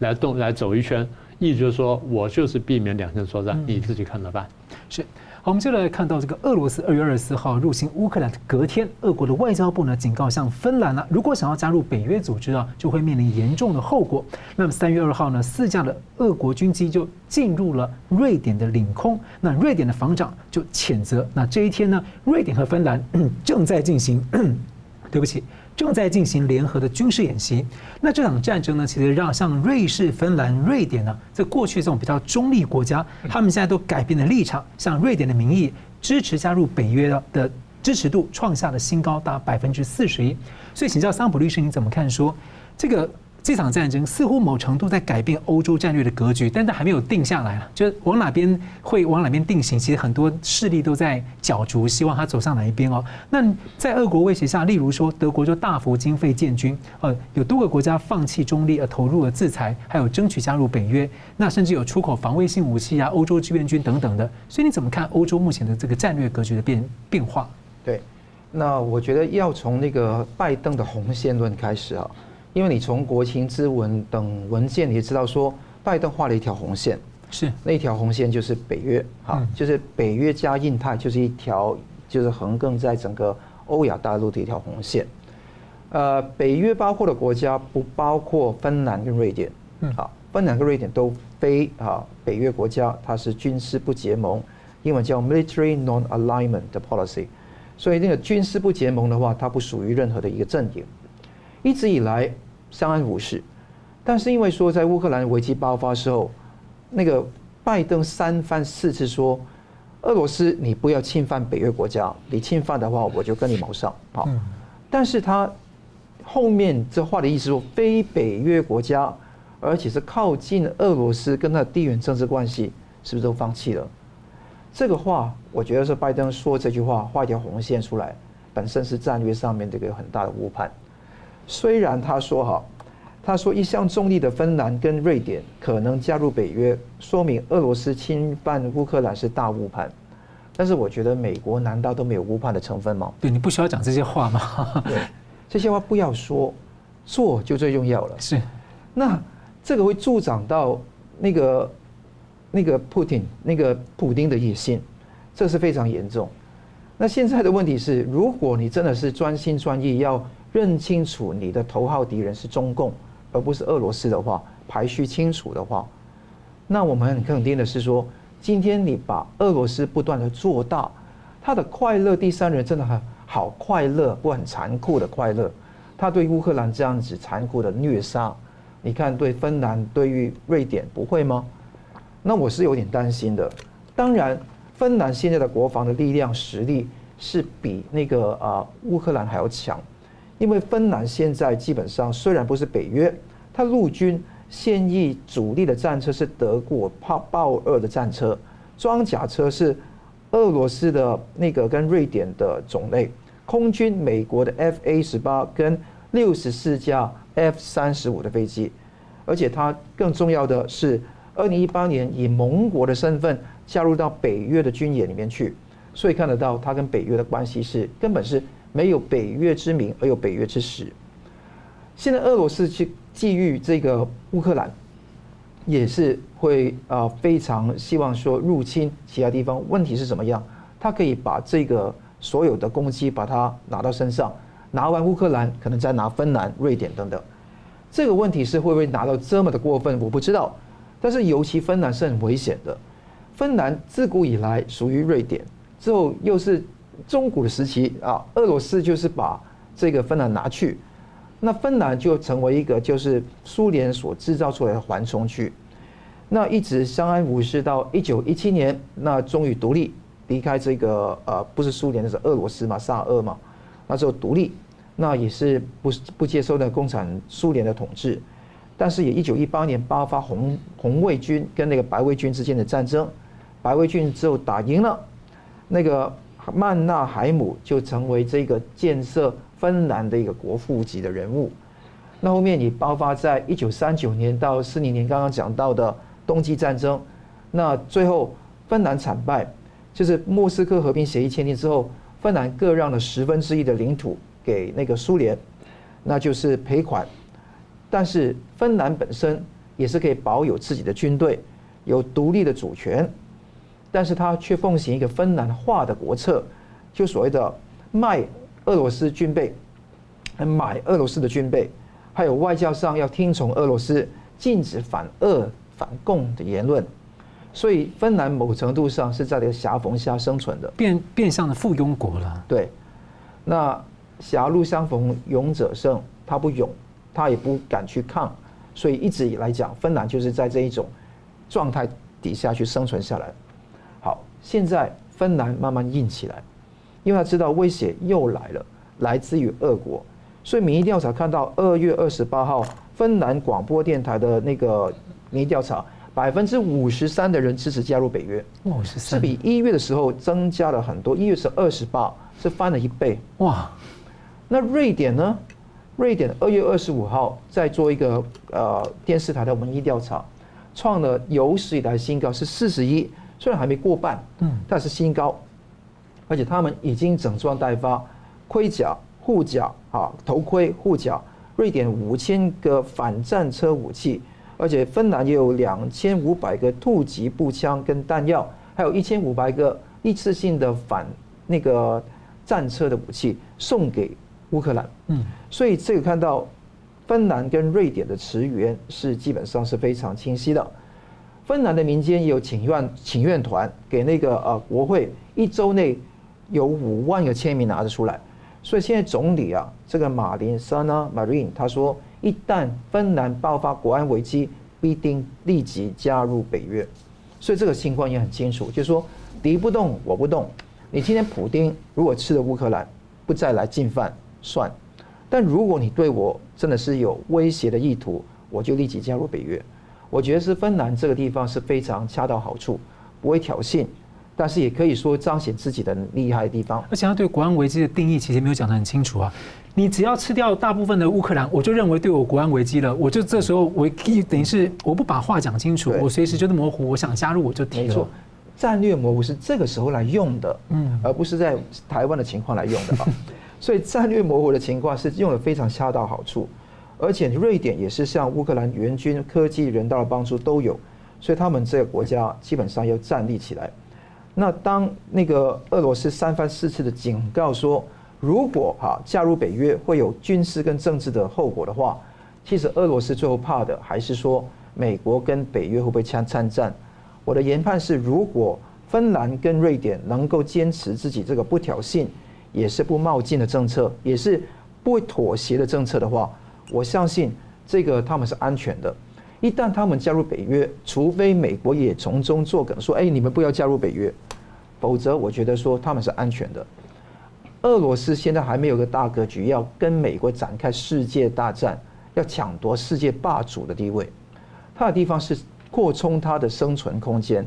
Speaker 2: 来动来走一圈。意思就是说，我就是避免两线作战，你自己看着办。
Speaker 1: 是，好，我们接着来看到这个俄罗斯二月二十四号入侵乌克兰的隔天，俄国的外交部呢警告，像芬兰呢，如果想要加入北约组织啊，就会面临严重的后果。那么三月二号呢，四架的俄国军机就进入了瑞典的领空，那瑞典的防长就谴责，那这一天呢，瑞典和芬兰正在进行，对不起。正在进行联合的军事演习，那这场战争呢，其实让像瑞士、芬兰、瑞典呢，在过去这种比较中立国家，他们现在都改变了立场。像瑞典的名义支持加入北约的支持度创下了新高，达百分之四十一。所以，请教桑普律师，你怎么看说这个？这场战争似乎某程度在改变欧洲战略的格局，但它还没有定下来了，就是往哪边会往哪边定型。其实很多势力都在角逐，希望它走上哪一边哦。那在俄国威胁下，例如说德国就大幅经费建军，呃，有多个国家放弃中立而投入了制裁，还有争取加入北约，那甚至有出口防卫性武器啊、欧洲志愿军等等的。所以你怎么看欧洲目前的这个战略格局的变变化？
Speaker 3: 对，那我觉得要从那个拜登的红线论开始啊。因为你从国情咨文等文件，你也知道说，拜登画了一条红线，
Speaker 1: 是。
Speaker 3: 那一条红线就是北约，哈，就是北约加印太，就是一条就是横亘在整个欧亚大陆的一条红线。呃，北约包括的国家不包括芬兰跟瑞典，嗯。好，芬兰跟瑞典都非啊北约国家，它是军事不结盟，英文叫 military non-alignment 的 policy，所以那个军事不结盟的话，它不属于任何的一个阵营。一直以来相安无事，但是因为说在乌克兰危机爆发的时候，那个拜登三番四次说，俄罗斯你不要侵犯北约国家，你侵犯的话我就跟你谋上好。但是他后面这话的意思说，非北约国家，而且是靠近俄罗斯跟他的地缘政治关系，是不是都放弃了？这个话我觉得是拜登说这句话画一条红线出来，本身是战略上面这个很大的误判。虽然他说哈，他说一向中立的芬兰跟瑞典可能加入北约，说明俄罗斯侵犯乌克兰是大误判。但是我觉得美国难道都没有误判的成分吗？
Speaker 1: 对，你不需要讲这些话吗？
Speaker 3: 对，这些话不要说，做就最重要了。
Speaker 1: 是，
Speaker 3: 那这个会助长到那个那个普丁那个普丁的野心，这是非常严重。那现在的问题是，如果你真的是专心专意要。认清楚你的头号敌人是中共，而不是俄罗斯的话，排序清楚的话，那我们很肯定的是说，今天你把俄罗斯不断的做大，他的快乐第三人真的很好快乐，不很残酷的快乐。他对乌克兰这样子残酷的虐杀，你看对芬兰、对于瑞典不会吗？那我是有点担心的。当然，芬兰现在的国防的力量实力是比那个啊乌克兰还要强。因为芬兰现在基本上虽然不是北约，它陆军现役主力的战车是德国豹豹二的战车，装甲车是俄罗斯的那个跟瑞典的种类，空军美国的 F A 十八跟六十四架 F 三十五的飞机，而且它更重要的是，二零一八年以盟国的身份加入到北约的军演里面去，所以看得到它跟北约的关系是根本是。没有北约之名，而有北约之实。现在俄罗斯去觊觎这个乌克兰，也是会啊非常希望说入侵其他地方。问题是怎么样？他可以把这个所有的攻击把它拿到身上，拿完乌克兰，可能再拿芬兰、瑞典等等。这个问题是会不会拿到这么的过分？我不知道。但是尤其芬兰是很危险的。芬兰自古以来属于瑞典，之后又是。中古的时期啊，俄罗斯就是把这个芬兰拿去，那芬兰就成为一个就是苏联所制造出来的缓冲区，那一直相安无事到一九一七年，那终于独立，离开这个呃不是苏联的是俄罗斯嘛，萨俄嘛，那时候独立，那也是不不接受的共产苏联的统治，但是也一九一八年爆发红红卫军跟那个白卫军之间的战争，白卫军之后打赢了，那个曼纳海姆就成为这个建设芬兰的一个国父级的人物。那后面你爆发在一九三九年到四零年，刚刚讲到的冬季战争，那最后芬兰惨败，就是莫斯科和平协议签订之后，芬兰各让了十分之一的领土给那个苏联，那就是赔款。但是芬兰本身也是可以保有自己的军队，有独立的主权，但是他却奉行一个芬兰化的国策，就所谓的卖俄罗斯军备，买俄罗斯的军备。还有外交上要听从俄罗斯，禁止反俄反共的言论，所以芬兰某程度上是在这个狭缝下生存的，
Speaker 1: 变变相的附庸国了。
Speaker 3: 对，那狭路相逢勇者胜，他不勇，他也不敢去抗，所以一直以来讲，芬兰就是在这一种状态底下去生存下来。好，现在芬兰慢慢硬起来，因为他知道威胁又来了，来自于俄国。所以民意调查看到二月二十八号，芬兰广播电台的那个民意调查，百分之五十三的人支持加入北约，
Speaker 1: 五十三，
Speaker 3: 是比一月的时候增加了很多。一月是二十八，是翻了一倍。哇！那瑞典呢？瑞典二月二十五号在做一个呃电视台的民意调查，创了有史以来新高，是四十一，虽然还没过半，嗯，但是新高，而且他们已经整装待发，盔甲。护甲啊，头盔、护甲，瑞典五千个反战车武器，而且芬兰也有两千五百个突击步枪跟弹药，还有一千五百个一次性的反那个战车的武器送给乌克兰。嗯，所以这个看到芬兰跟瑞典的驰援是基本上是非常清晰的。芬兰的民间也有请愿请愿团给那个呃国会，一周内有五万个签名拿得出来。所以现在总理啊，这个马林沙纳马林他说，一旦芬兰爆发国安危机，必定立即加入北约。所以这个情况也很清楚，就是说敌不动我不动。你今天普丁如果吃了乌克兰，不再来进犯算；但如果你对我真的是有威胁的意图，我就立即加入北约。我觉得是芬兰这个地方是非常恰到好处，不会挑衅。但是也可以说彰显自己的厉害的地方，
Speaker 1: 而且他对国安危机的定义其实没有讲得很清楚啊。你只要吃掉大部分的乌克兰，我就认为对我国安危机了。我就这时候我等于是我不把话讲清楚，我随时就是模糊。我想加入我就提了。没错，
Speaker 3: 战略模糊是这个时候来用的，嗯，而不是在台湾的情况来用的啊。所以战略模糊的情况是用的非常恰到好处，而且瑞典也是向乌克兰援军、科技、人道的帮助都有，所以他们这个国家基本上要站立起来。那当那个俄罗斯三番四次的警告说，如果哈加入北约会有军事跟政治的后果的话，其实俄罗斯最后怕的还是说美国跟北约会不会参参战。我的研判是，如果芬兰跟瑞典能够坚持自己这个不挑衅，也是不冒进的政策，也是不妥协的政策的话，我相信这个他们是安全的。一旦他们加入北约，除非美国也从中作梗，说：“哎，你们不要加入北约。”否则，我觉得说他们是安全的。俄罗斯现在还没有个大格局，要跟美国展开世界大战，要抢夺世界霸主的地位。他的地方是扩充他的生存空间，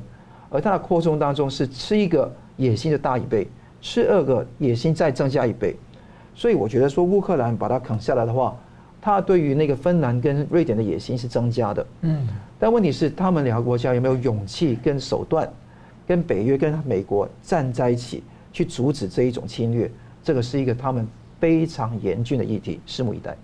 Speaker 3: 而他的扩充当中是吃一个野心的大一倍，吃二个野心再增加一倍。所以，我觉得说乌克兰把它啃下来的话。他对于那个芬兰跟瑞典的野心是增加的，嗯，但问题是他们两个国家有没有勇气跟手段，跟北约跟美国站在一起去阻止这一种侵略？这个是一个他们非常严峻的议题，拭目以待。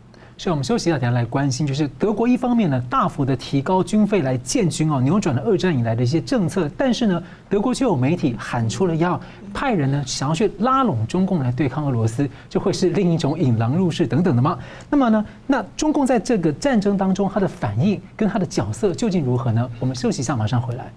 Speaker 1: 是我们休息一下，等下来关心，就是德国一方面呢，大幅的提高军费来建军哦，扭转了二战以来的一些政策，但是呢，德国就有媒体喊出了要派人呢，想要去拉拢中共来对抗俄罗斯，就会是另一种引狼入室等等的吗？那么呢，那中共在这个战争当中，他的反应跟他的角色究竟如何呢？我们休息一下，马上回来。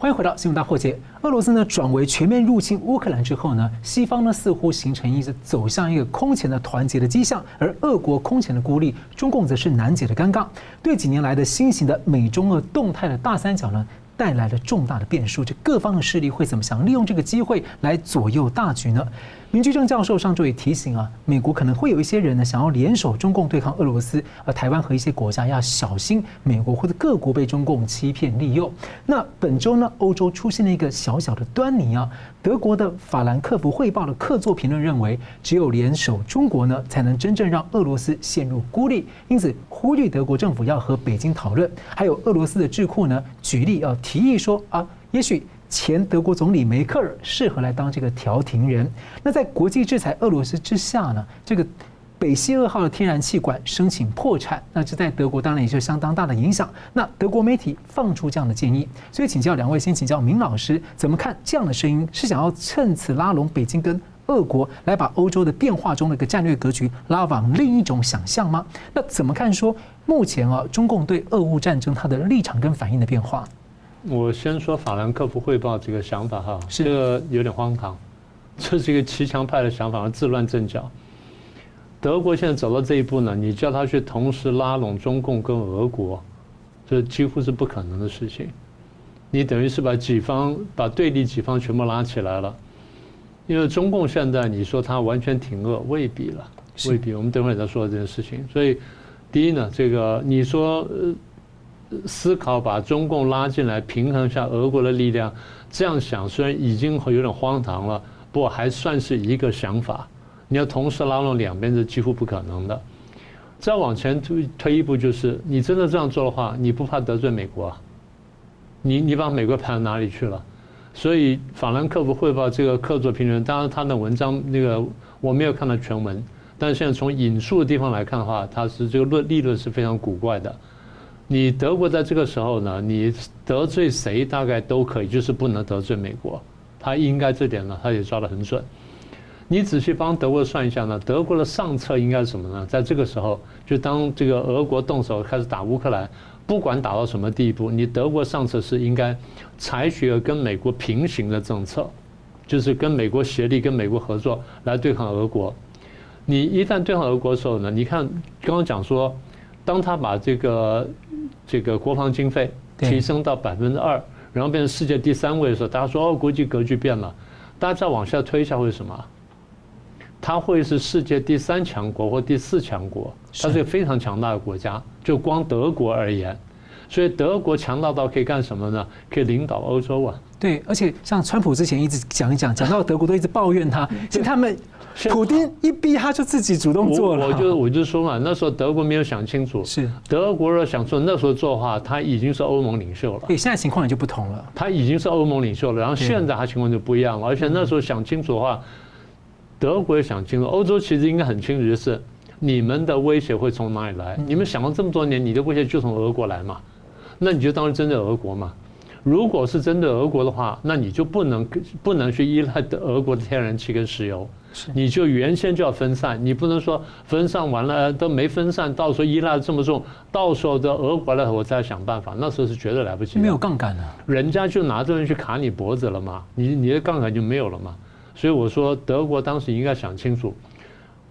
Speaker 1: 欢迎回到新闻大破解。俄罗斯呢转为全面入侵乌克兰之后呢，西方呢似乎形成一个走向一个空前的团结的迹象，而俄国空前的孤立，中共则是难解的尴尬。对几年来的新型的美中俄动态的大三角呢，带来了重大的变数。这各方的势力会怎么想？利用这个机会来左右大局呢？明居正教授上周也提醒啊，美国可能会有一些人呢，想要联手中共对抗俄罗斯，而台湾和一些国家要小心美国或者各国被中共欺骗利用。那本周呢，欧洲出现了一个小小的端倪啊，德国的法兰克福汇报的客座评论认为，只有联手中国呢，才能真正让俄罗斯陷入孤立，因此呼吁德国政府要和北京讨论。还有俄罗斯的智库呢，举例要提议说啊，也许。前德国总理梅克尔适合来当这个调停人。那在国际制裁俄罗斯之下呢，这个北溪二号的天然气管申请破产，那这在德国当然也是相当大的影响。那德国媒体放出这样的建议，所以请教两位，先请教明老师怎么看这样的声音？是想要趁此拉拢北京跟俄国，来把欧洲的变化中的一个战略格局拉往另一种想象吗？那怎么看说目前啊，中共对俄乌战争它的立场跟反应的变化？
Speaker 2: 我先说法兰克福汇报这个想法哈，这个有点荒唐，这是一个骑墙派的想法，自乱阵脚。德国现在走到这一步呢，你叫他去同时拉拢中共跟俄国，这几乎是不可能的事情。你等于是把几方把对立几方全部拉起来了，因为中共现在你说他完全挺俄未必了，未必。我们等会再说这件事情。所以第一呢，这个你说呃。思考把中共拉进来平衡一下俄国的力量，这样想虽然已经有点荒唐了，不过还算是一个想法。你要同时拉拢两边是几乎不可能的。再往前推推一步，就是你真的这样做的话，你不怕得罪美国？你你把美国排到哪里去了？所以法兰克福汇报这个客座评论，当然他的文章那个我没有看到全文，但是现在从引述的地方来看的话，他是这个论立论是非常古怪的。你德国在这个时候呢，你得罪谁大概都可以，就是不能得罪美国。他应该这点呢，他也抓得很准。你仔细帮德国算一下呢，德国的上策应该是什么呢？在这个时候，就当这个俄国动手开始打乌克兰，不管打到什么地步，你德国上策是应该采取了跟美国平行的政策，就是跟美国协力、跟美国合作来对抗俄国。你一旦对抗俄国的时候呢，你看刚刚讲说，当他把这个。这个国防经费提升到百分之二，然后变成世界第三位的时候，大家说哦，国际格局变了。大家再往下推一下，会是什么？它会是世界第三强国或第四强国，它是一个非常强大的国家。就光德国而言，所以德国强大到可以干什么呢？可以领导欧洲啊。
Speaker 1: 对，而且像川普之前一直讲一讲，讲到德国都一直抱怨他，其实他们。普丁一逼他就自己主动做了。
Speaker 2: 我就我就说嘛，那时候德国没有想清楚。
Speaker 1: 是
Speaker 2: 德国若想做，那时候做的话，他已经是欧盟领袖了。
Speaker 1: 对，现在情况也就不同了。
Speaker 2: 他已经是欧盟领袖了，然后现在他情况就不一样了。而且那时候想清楚的话，德国也想清楚，欧洲其实应该很清楚，就是你们的威胁会从哪里来？你们想了这么多年，你的威胁就从俄国来嘛？那你就当然针对俄国嘛。如果是针对俄国的话，那你就不能不能去依赖俄国的天然气跟石油。你就原先就要分散，你不能说分散完了都没分散，到时候依赖这么重，到时候的俄国来我再想办法，那时候是绝对来不及。
Speaker 1: 没有杠杆的，
Speaker 2: 人家就拿这东西去卡你脖子了嘛，你你的杠杆就没有了嘛。所以我说德国当时应该想清楚。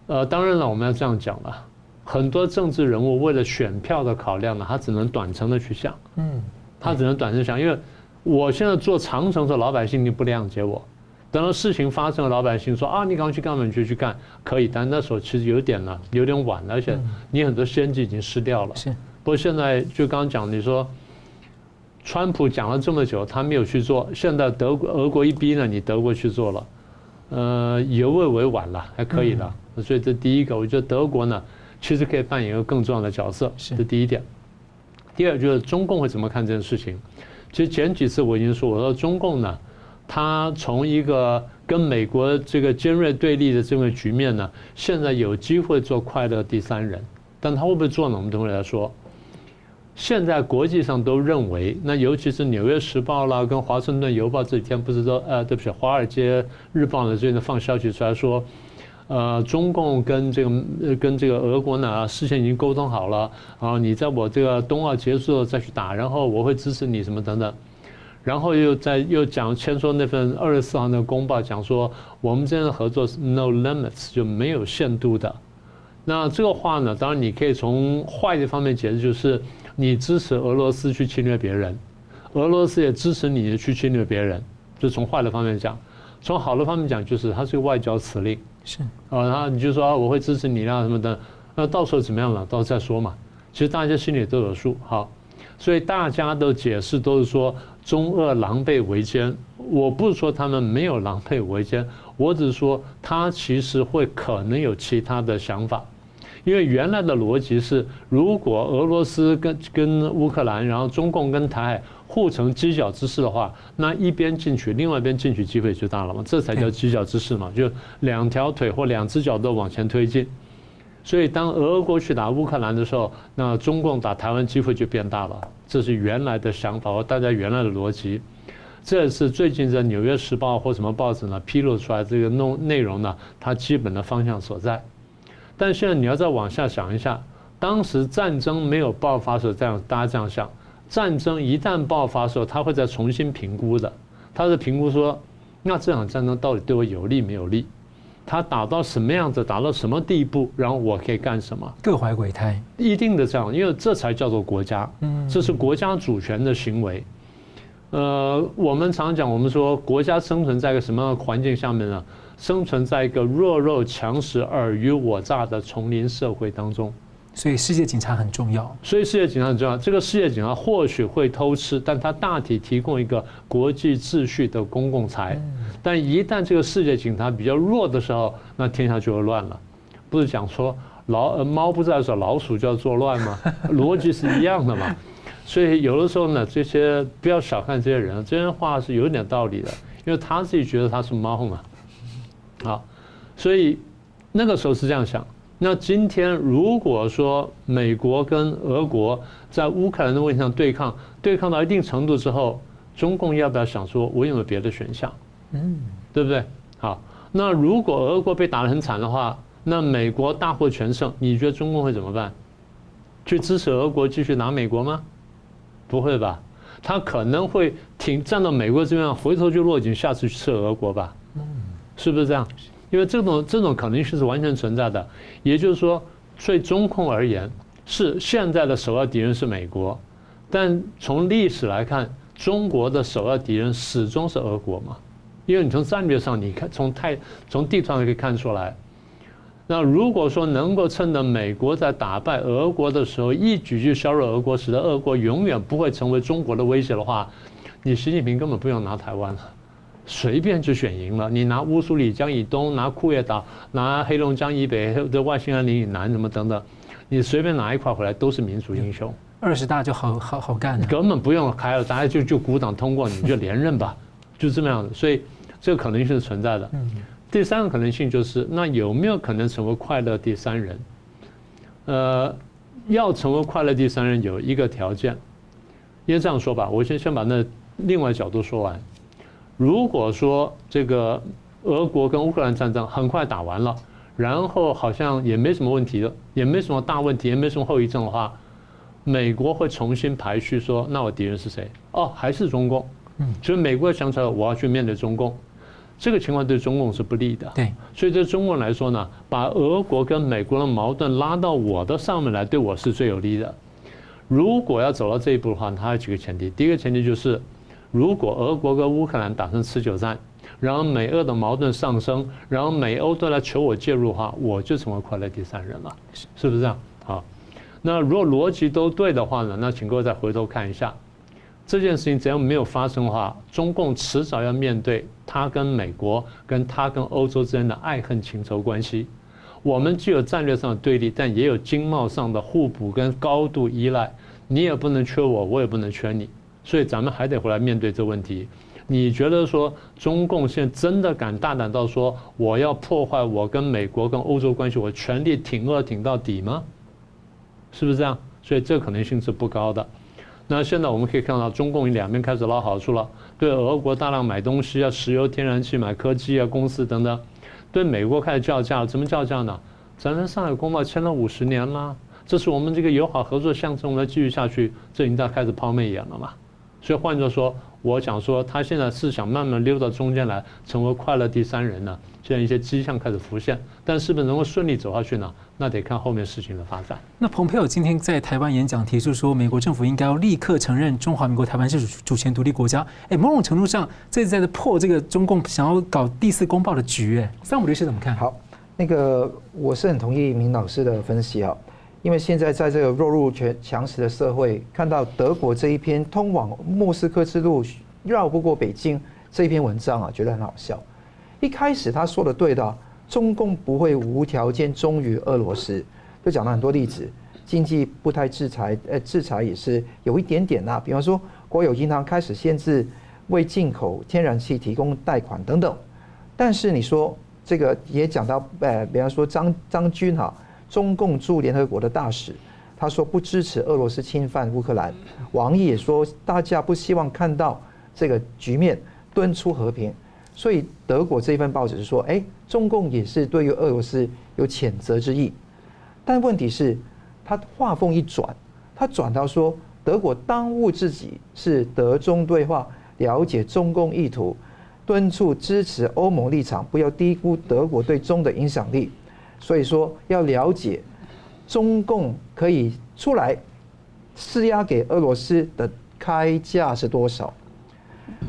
Speaker 2: 呃，当然了，我们要这样讲了，很多政治人物为了选票的考量呢，他只能短程的去想，嗯，他只能短视想，因为我现在做长城的老百姓，你不谅解我。等到事情发生了，老百姓说啊，你赶快去干嘛？你就去干，可以。但那时候其实有点了，有点晚了，而且你很多先机已经失掉了。是。不过现在就刚刚讲，你说，川普讲了这么久，他没有去做。现在德国、俄国一逼呢，你德国去做了，呃，犹未为晚了，还可以的。所以这第一个，我觉得德国呢，其实可以扮演一个更重要的角色。是。这第一点。第二就是中共会怎么看这件事情？其实前几次我已经说，我说中共呢。他从一个跟美国这个尖锐对立的这个局面呢，现在有机会做快乐第三人，但他会不会做呢？我们等会来说。现在国际上都认为，那尤其是《纽约时报》啦，跟《华盛顿邮报》这几天不是说，呃，对不起，《华尔街日报》呢最近放消息出来说，呃，中共跟这个跟这个俄国呢事先已经沟通好了，啊，你在我这个冬奥结束了再去打，然后我会支持你什么等等。然后又在又讲签说那份二十四号那个公报，讲说我们之间的合作是 no limits 就没有限度的。那这个话呢，当然你可以从坏的方面解释，就是你支持俄罗斯去侵略别人，俄罗斯也支持你去侵略别人。就从坏的方面讲，从好的方面讲，就是它是个外交辞令。
Speaker 1: 是
Speaker 2: 啊，然后你就说啊，我会支持你啦什么的，那到时候怎么样了？到时候再说嘛。其实大家心里都有数，好，所以大家的解释都是说中俄狼狈为奸。我不是说他们没有狼狈为奸，我只是说他其实会可能有其他的想法。因为原来的逻辑是，如果俄罗斯跟跟乌克兰，然后中共跟台海互成犄角之势的话，那一边进去，另外一边进去机会就大了嘛，这才叫犄角之势嘛，就两条腿或两只脚都往前推进。所以当俄国去打乌克兰的时候，那中共打台湾机会就变大了。这是原来的想法和大家原来的逻辑。这是最近在《纽约时报》或什么报纸呢披露出来这个弄内容呢，它基本的方向所在。但现在你要再往下想一下，当时战争没有爆发的时候，这样大家这样想，战争一旦爆发的时候，他会再重新评估的。他是评估说，那这场战争到底对我有利没有利？他打到什么样子，打到什么地步，然后我可以干什么？
Speaker 1: 各怀鬼胎，
Speaker 2: 一定的这样，因为这才叫做国家，嗯这是国家主权的行为。呃，我们常讲，我们说国家生存在一个什么样的环境下面呢？生存在一个弱肉强食、尔虞我诈的丛林社会当中，
Speaker 1: 所以世界警察很重要。
Speaker 2: 所以世界警察很重要。这个世界警察或许会偷吃，但他大体提供一个国际秩序的公共财。但一旦这个世界警察比较弱的时候，那天下就会乱了。不是讲说老猫不在的时候，老鼠就要作乱吗？逻辑是一样的嘛。所以有的时候呢，这些不要小看这些人，这些话是有点道理的，因为他自己觉得他是猫嘛。好，所以那个时候是这样想。那今天如果说美国跟俄国在乌克兰的问题上对抗，对抗到一定程度之后，中共要不要想说，我有没有别的选项？嗯，对不对？好，那如果俄国被打得很惨的话，那美国大获全胜，你觉得中共会怎么办？去支持俄国继续拿美国吗？不会吧？他可能会挺站到美国这边，回头就落井下石去吃俄国吧？嗯是不是这样？因为这种这种可能性是完全存在的。也就是说，对中共而言，是现在的首要敌人是美国，但从历史来看，中国的首要敌人始终是俄国嘛。因为你从战略上，你看从太从地图上可以看出来。那如果说能够趁着美国在打败俄国的时候，一举就削弱俄国，使得俄国永远不会成为中国的威胁的话，你习近平根本不用拿台湾了。随便就选赢了，你拿乌苏里江以东，拿库页岛，拿黑龙江以北的外兴安岭以南，什么等等，你随便拿一块回来都是民族英雄。
Speaker 1: 二十大就好好好干，
Speaker 2: 根本不用开了，大家就就鼓掌通过，你就连任吧，就这么样的。所以这个可能性是存在的。第三个可能性就是，那有没有可能成为快乐第三人？呃，要成为快乐第三人有一个条件，因为这样说吧，我先先把那另外角度说完。如果说这个俄国跟乌克兰战争很快打完了，然后好像也没什么问题了，也没什么大问题，也没什么后遗症的话，美国会重新排序说，那我敌人是谁？哦，还是中共。嗯，所以美国想起来，我要去面对中共，这个情况对中共是不利的。
Speaker 1: 对，
Speaker 2: 所以对中共来说呢，把俄国跟美国的矛盾拉到我的上面来，对我是最有利的。如果要走到这一步的话，它有几个前提，第一个前提就是。如果俄国跟乌克兰打成持久战，然后美俄的矛盾上升，然后美欧都来求我介入的话，我就成为快乐第三人了，是不是这样？好，那如果逻辑都对的话呢？那请各位再回头看一下，这件事情只要没有发生的话，中共迟早要面对他跟美国、跟他跟欧洲之间的爱恨情仇关系。我们既有战略上的对立，但也有经贸上的互补跟高度依赖。你也不能缺我，我也不能缺你。所以咱们还得回来面对这个问题。你觉得说中共现在真的敢大胆到说我要破坏我跟美国跟欧洲关系，我全力挺俄挺到底吗？是不是这样？所以这可能性是不高的。那现在我们可以看到，中共两边开始捞好处了，对俄国大量买东西啊，石油、天然气、买科技啊，公司等等；对美国开始叫价，怎么叫价呢？咱们上海公报签了五十年了，这是我们这个友好合作象征，我们要继续下去，这已经在开始抛媚眼了嘛。所以换句话说，我想说，他现在是想慢慢溜到中间来，成为快乐第三人呢。现在一些迹象开始浮现，但是不是能够顺利走下去呢？那得看后面事情的发展。
Speaker 1: 那蓬佩奥今天在台湾演讲提出说，美国政府应该要立刻承认中华民国台湾是主主权独立国家。哎，某种程度上，这是在破这个中共想要搞第四公报的局。哎，三五律师怎么看？
Speaker 3: 好，那个我是很同意明老师的分析啊，因为现在在这个弱肉强强食的社会，看到德国这一篇通往莫斯科之路绕不过北京这一篇文章啊，觉得很好笑。一开始他说的对的，中共不会无条件忠于俄罗斯，就讲了很多例子，经济不太制裁，呃，制裁也是有一点点呐，比方说国有银行开始限制为进口天然气提供贷款等等。但是你说这个也讲到，呃，比方说张张军哈，中共驻联合国的大使，他说不支持俄罗斯侵犯乌克兰。王毅也说大家不希望看到这个局面，敦促和平。所以德国这份报纸是说，哎，中共也是对于俄罗斯有谴责之意，但问题是，他话锋一转，他转到说，德国当务之急是德中对话，了解中共意图，敦促支持欧盟立场，不要低估德国对中的影响力。所以说，要了解中共可以出来施压给俄罗斯的开价是多少。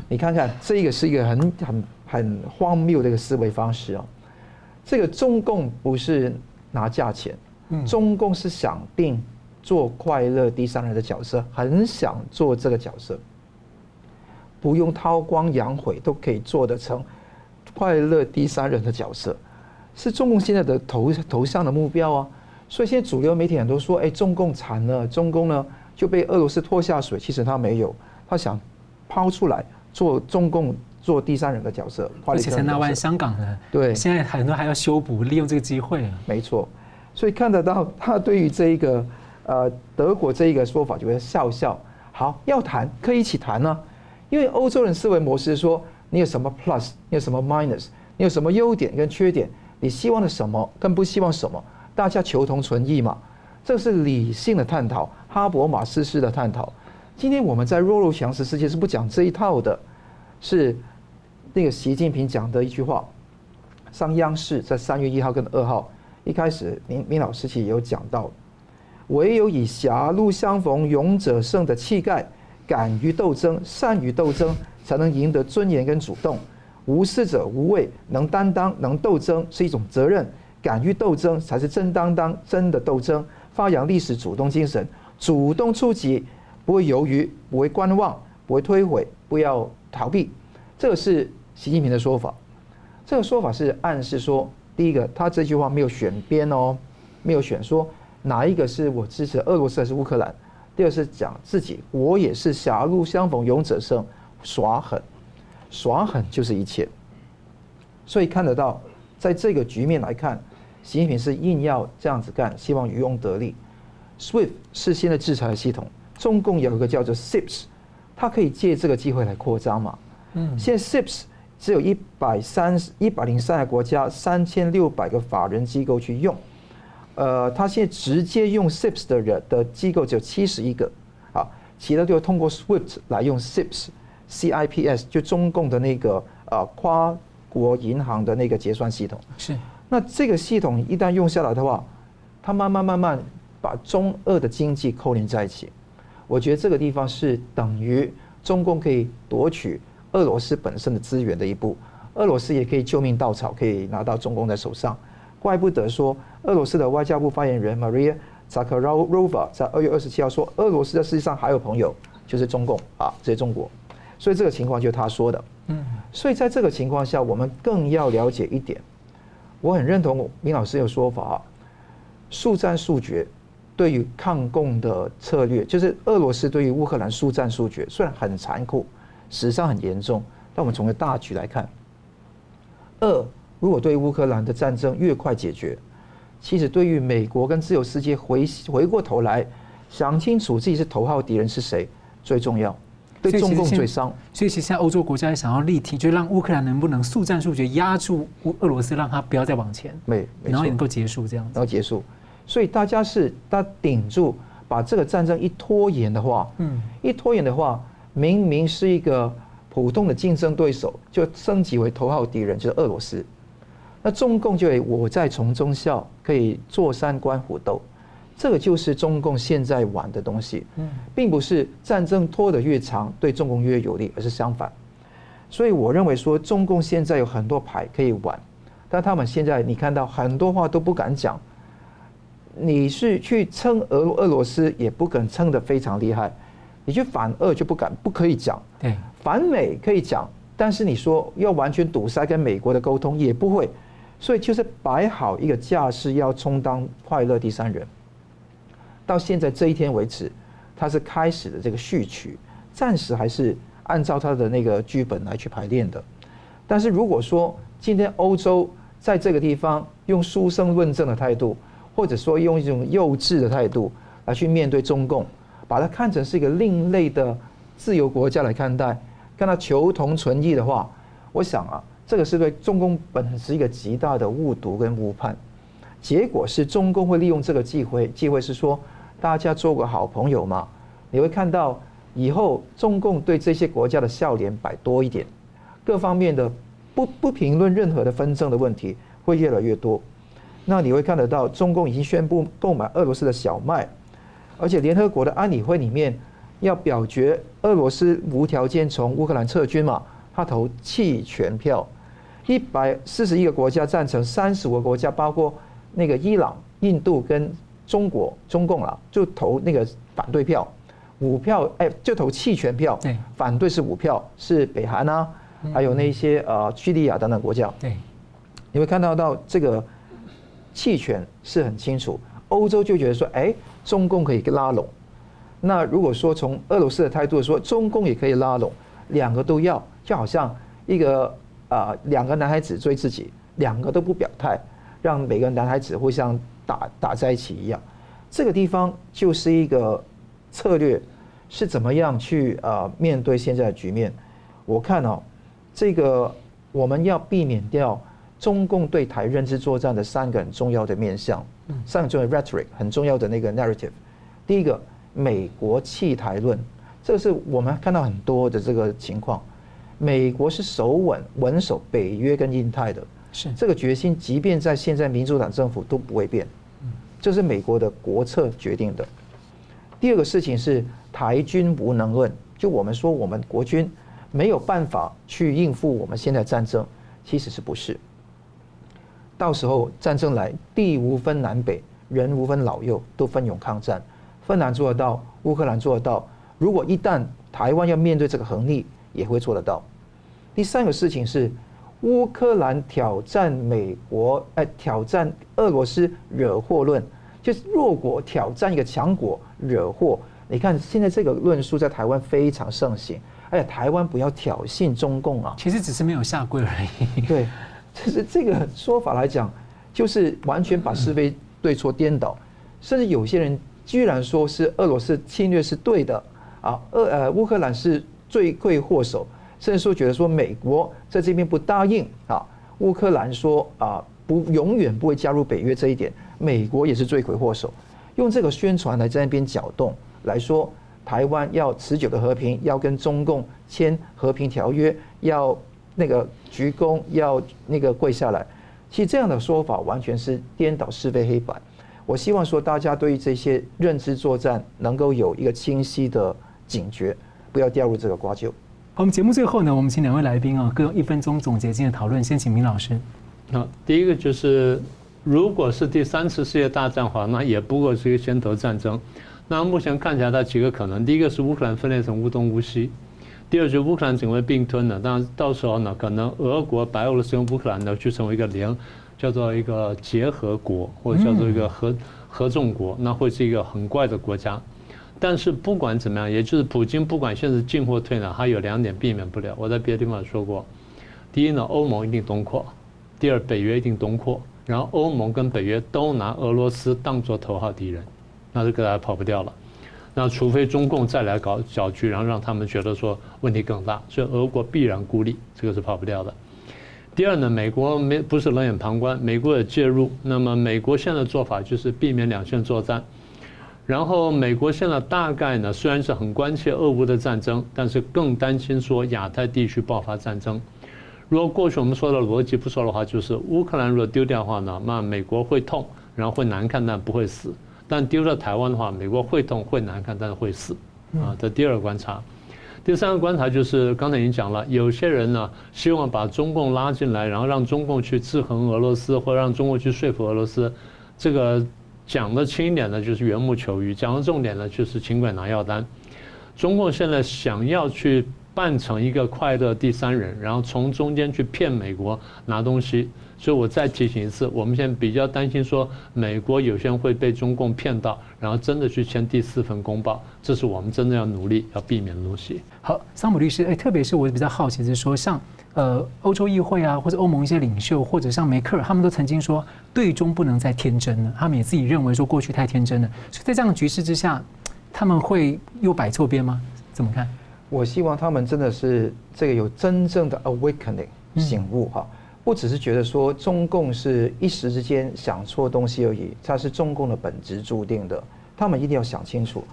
Speaker 3: 你看看，这个是一个很很。很荒谬的一个思维方式啊！这个中共不是拿价钱，中共是想定做快乐第三人的角色，很想做这个角色，不用韬光养晦都可以做得成快乐第三人的角色，是中共现在的头头上的目标啊！所以现在主流媒体很多说，哎，中共惨了，中共呢就被俄罗斯拖下水，其实他没有，他想抛出来做中共。做第三人的角色，
Speaker 1: 而且在那湾香港呢，
Speaker 3: 对，
Speaker 1: 现在很多还要修补，利用这个机会。
Speaker 3: 没错，所以看得到他对于这一个呃德国这一个说法就会笑笑。好，要谈可以一起谈呢，因为欧洲人思维模式说，你有什么 plus，你有什么 minus，你有什么优点跟缺点，你希望的什么跟不希望什么，大家求同存异嘛，这是理性的探讨，哈伯马斯式的探讨。今天我们在弱肉强食世界是不讲这一套的，是。那个习近平讲的一句话，上央视在三月一号跟二号一开始，明明老师其实也有讲到，唯有以狭路相逢勇者胜的气概，敢于斗争、善于斗争，才能赢得尊严跟主动。无私者无畏，能担当、能斗争是一种责任，敢于斗争才是真担当、真的斗争。发扬历史主动精神，主动出击，不会犹豫，不会观望，不会推诿，不要逃避。这个是。习近平的说法，这个说法是暗示说，第一个，他这句话没有选边哦，没有选说哪一个是我支持俄罗斯还是乌克兰。第二是讲自己，我也是狭路相逢勇者胜，耍狠，耍狠就是一切。所以看得到，在这个局面来看，习近平是硬要这样子干，希望渔翁得利。SWIFT 是新的制裁系统，中共有一个叫做 SIPS，它可以借这个机会来扩张嘛。嗯，现在 SIPS。只有一百三十一百零三个国家，三千六百个法人机构去用，呃，他现在直接用 SIPS 的人的机构只有七十一个，啊，其他就通过 SWIFT 来用 CIPS，CIPS 就中共的那个呃跨国银行的那个结算系统。
Speaker 1: 是，
Speaker 3: 那这个系统一旦用下来的话，它慢慢慢慢把中俄的经济扣连在一起，我觉得这个地方是等于中共可以夺取。俄罗斯本身的资源的一步，俄罗斯也可以救命稻草，可以拿到中共的手上。怪不得说，俄罗斯的外交部发言人 Maria Zakharova 在二月二十七号说，俄罗斯在世界上还有朋友，就是中共啊，这是中国。所以这个情况就是他说的。嗯。所以在这个情况下，我们更要了解一点。我很认同明老师的说法啊，速战速决对于抗共的策略，就是俄罗斯对于乌克兰速战速决，虽然很残酷。史上很严重，但我们从个大局来看，二如果对乌克兰的战争越快解决，其实对于美国跟自由世界回回过头来想清楚自己是头号敌人是谁最重要，对中共最伤。
Speaker 1: 所以其实现在欧洲国家也想要力挺，就让乌克兰能不能速战速决压住乌俄罗斯，让他不要再往前，
Speaker 3: 没，
Speaker 1: 然后也能够结束这样子，
Speaker 3: 然后结束。所以大家是他顶住，把这个战争一拖延的话，嗯，一拖延的话。明明是一个普通的竞争对手，就升级为头号敌人，就是俄罗斯。那中共就会我在从中笑，可以坐山观虎斗，这个就是中共现在玩的东西，并不是战争拖得越长对中共越有利，而是相反。所以我认为说，中共现在有很多牌可以玩，但他们现在你看到很多话都不敢讲。你是去称俄俄罗斯，也不敢称得非常厉害；你去反俄就不敢不可以讲。
Speaker 1: 对，
Speaker 3: 反美可以讲，但是你说要完全堵塞跟美国的沟通也不会。所以就是摆好一个架势，要充当快乐第三人。到现在这一天为止，他是开始的这个序曲，暂时还是按照他的那个剧本来去排练的。但是如果说今天欧洲在这个地方用书生论证的态度，或者说用一种幼稚的态度来去面对中共，把它看成是一个另类的自由国家来看待，跟他求同存异的话，我想啊。这个是对中共本质一个极大的误读跟误判，结果是中共会利用这个机会，机会是说大家做个好朋友嘛，你会看到以后中共对这些国家的笑脸摆多一点，各方面的不不评论任何的纷争的问题会越来越多，那你会看得到中共已经宣布购买俄罗斯的小麦，而且联合国的安理会里面要表决俄罗斯无条件从乌克兰撤军嘛，他投弃权票。一百四十一个国家赞成，三十五个国家，包括那个伊朗、印度跟中国、中共了，就投那个反对票，五票哎，就投弃权票。对，反对是五票，是北韩啊，还有那些呃叙利亚等等国家。对，你会看到到这个弃权是很清楚，欧洲就觉得说，哎，中共可以拉拢。那如果说从俄罗斯的态度说，中共也可以拉拢，两个都要，就好像一个。啊，两个男孩子追自己，两个都不表态，让每个男孩子互相打打在一起一样。这个地方就是一个策略，是怎么样去啊面对现在的局面？我看哦，这个我们要避免掉中共对台认知作战的三个很重要的面向，三个重要的 rhetoric 很重要的那个 narrative。第一个，美国弃台论，这个是我们看到很多的这个情况。美国是守稳稳守北约跟印太的，是这个决心，即便在现在民主党政府都不会变，这是美国的国策决定的。第二个事情是台军无能论，就我们说我们国军没有办法去应付我们现在战争，其实是不是？到时候战争来，地无分南北，人无分老幼，都奋勇抗战。芬兰做得到，乌克兰做得到。如果一旦台湾要面对这个横逆，也会做得到。第三个事情是，乌克兰挑战美国，哎，挑战俄罗斯惹祸论，就是弱国挑战一个强国惹祸。你看现在这个论述在台湾非常盛行，哎且，台湾不要挑衅中共啊！
Speaker 1: 其实只是没有下跪而已。
Speaker 3: 对，就是这个说法来讲，就是完全把是非对错颠倒，甚至有些人居然说是俄罗斯侵略是对的啊，俄呃乌克兰是。罪魁祸首，甚至说觉得说美国在这边不答应啊，乌克兰说啊不永远不会加入北约这一点，美国也是罪魁祸首，用这个宣传来在那边搅动，来说台湾要持久的和平，要跟中共签和平条约，要那个鞠躬，要那个跪下来，其实这样的说法完全是颠倒是非黑白。我希望说大家对于这些认知作战能够有一个清晰的警觉。不要掉入这个瓜臼。
Speaker 1: 我们节目最后呢，我们请两位来宾啊，各用一分钟总结今天的讨论。先请明老师。
Speaker 2: 那第一个就是，如果是第三次世界大战的话，那也不过是一个先头战争。那目前看起来，它几个可能：第一个是乌克兰分裂成乌东乌西；第二就是乌克兰成为并吞了。当然，到时候呢，可能俄国、白俄罗斯跟乌克兰呢，就成为一个联，叫做一个结合国，或者叫做一个合合众国，那会是一个很怪的国家。但是不管怎么样，也就是普京不管现在进或退呢，他有两点避免不了。我在别的地方说过，第一呢，欧盟一定东扩；第二，北约一定东扩。然后欧盟跟北约都拿俄罗斯当作头号敌人，那这个大家跑不掉了。那除非中共再来搞搅局，然后让他们觉得说问题更大，所以俄国必然孤立，这个是跑不掉的。第二呢，美国没不是冷眼旁观，美国也介入。那么美国现在的做法就是避免两线作战。然后美国现在大概呢，虽然是很关切俄乌的战争，但是更担心说亚太地区爆发战争。如果过去我们说的逻辑不说的话，就是乌克兰如果丢掉的话呢，那美国会痛，然后会难看，但不会死；但丢了台湾的话，美国会痛会难看，但是会死。啊，这第二个观察。第三个观察就是刚才已经讲了，有些人呢希望把中共拉进来，然后让中共去制衡俄罗斯，或者让中国去说服俄罗斯，这个。讲的轻一点呢，就是缘木求鱼；讲的重点呢，就是请鬼拿药单。中共现在想要去扮成一个快乐第三人，然后从中间去骗美国拿东西。所以我再提醒一次，我们现在比较担心说，美国有些人会被中共骗到，然后真的去签第四份公报，这是我们真的要努力要避免的东西。
Speaker 1: 好，桑姆律师，哎，特别是我比较好奇的是说，像。呃，欧洲议会啊，或者欧盟一些领袖，或者像梅克尔，他们都曾经说，对中不能再天真了。他们也自己认为说，过去太天真了。所以在这样的局势之下，他们会又摆错边吗？怎么看？
Speaker 3: 我希望他们真的是这个有真正的 awakening 醒悟哈，不只是觉得说中共是一时之间想错东西而已，它是中共的本质注定的。他们一定要想清楚。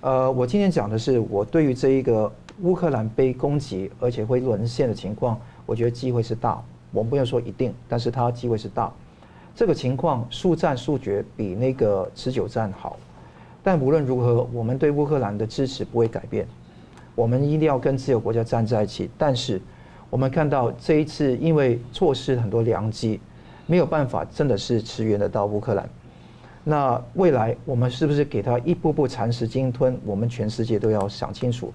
Speaker 3: 呃，我今天讲的是我对于这一个。乌克兰被攻击，而且会沦陷的情况，我觉得机会是大。我们不要说一定，但是它机会是大。这个情况速战速决比那个持久战好。但无论如何，我们对乌克兰的支持不会改变。我们一定要跟自由国家站在一起。但是我们看到这一次，因为错失很多良机，没有办法真的是驰援得到乌克兰。那未来我们是不是给他一步步蚕食鲸吞？我们全世界都要想清楚。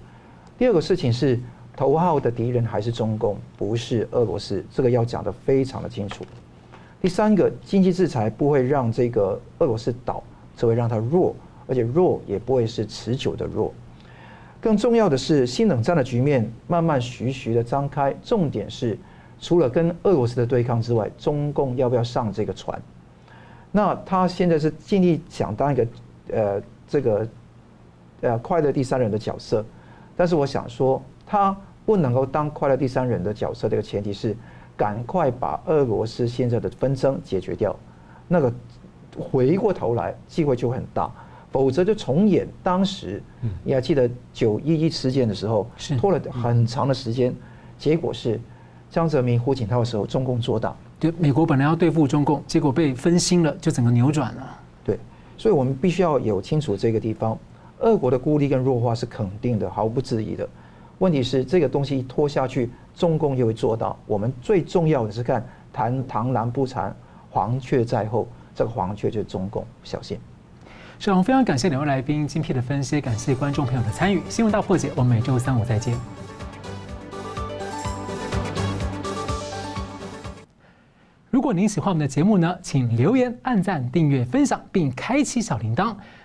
Speaker 3: 第二个事情是，头号的敌人还是中共，不是俄罗斯，这个要讲得非常的清楚。第三个，经济制裁不会让这个俄罗斯倒，只会让它弱，而且弱也不会是持久的弱。更重要的是，新冷战的局面慢慢徐徐的张开，重点是，除了跟俄罗斯的对抗之外，中共要不要上这个船？那他现在是尽力想当一个呃这个呃快乐第三人的角色。但是我想说，他不能够当快乐第三人的角色，这个前提是赶快把俄罗斯现在的纷争解决掉，那个回过头来机会就很大，否则就重演当时。你还记得九一一事件的时候，拖了很长的时间，结果是江泽民、胡锦涛的时候，中共做大。
Speaker 1: 对，美国本来要对付中共，结果被分心了，就整个扭转了。
Speaker 3: 对，所以我们必须要有清楚这个地方。俄国的孤立跟弱化是肯定的，毫不质疑的。问题是这个东西拖下去，中共又会做到。我们最重要的是看谈螳螂捕蝉，黄雀在后。这个黄雀就是中共，小心。
Speaker 1: 是，我非常感谢两位来宾精辟的分析，感谢观众朋友的参与。新闻大破解，我们每周三五再见。如果您喜欢我们的节目呢，请留言、按赞、订阅、分享，并开启小铃铛。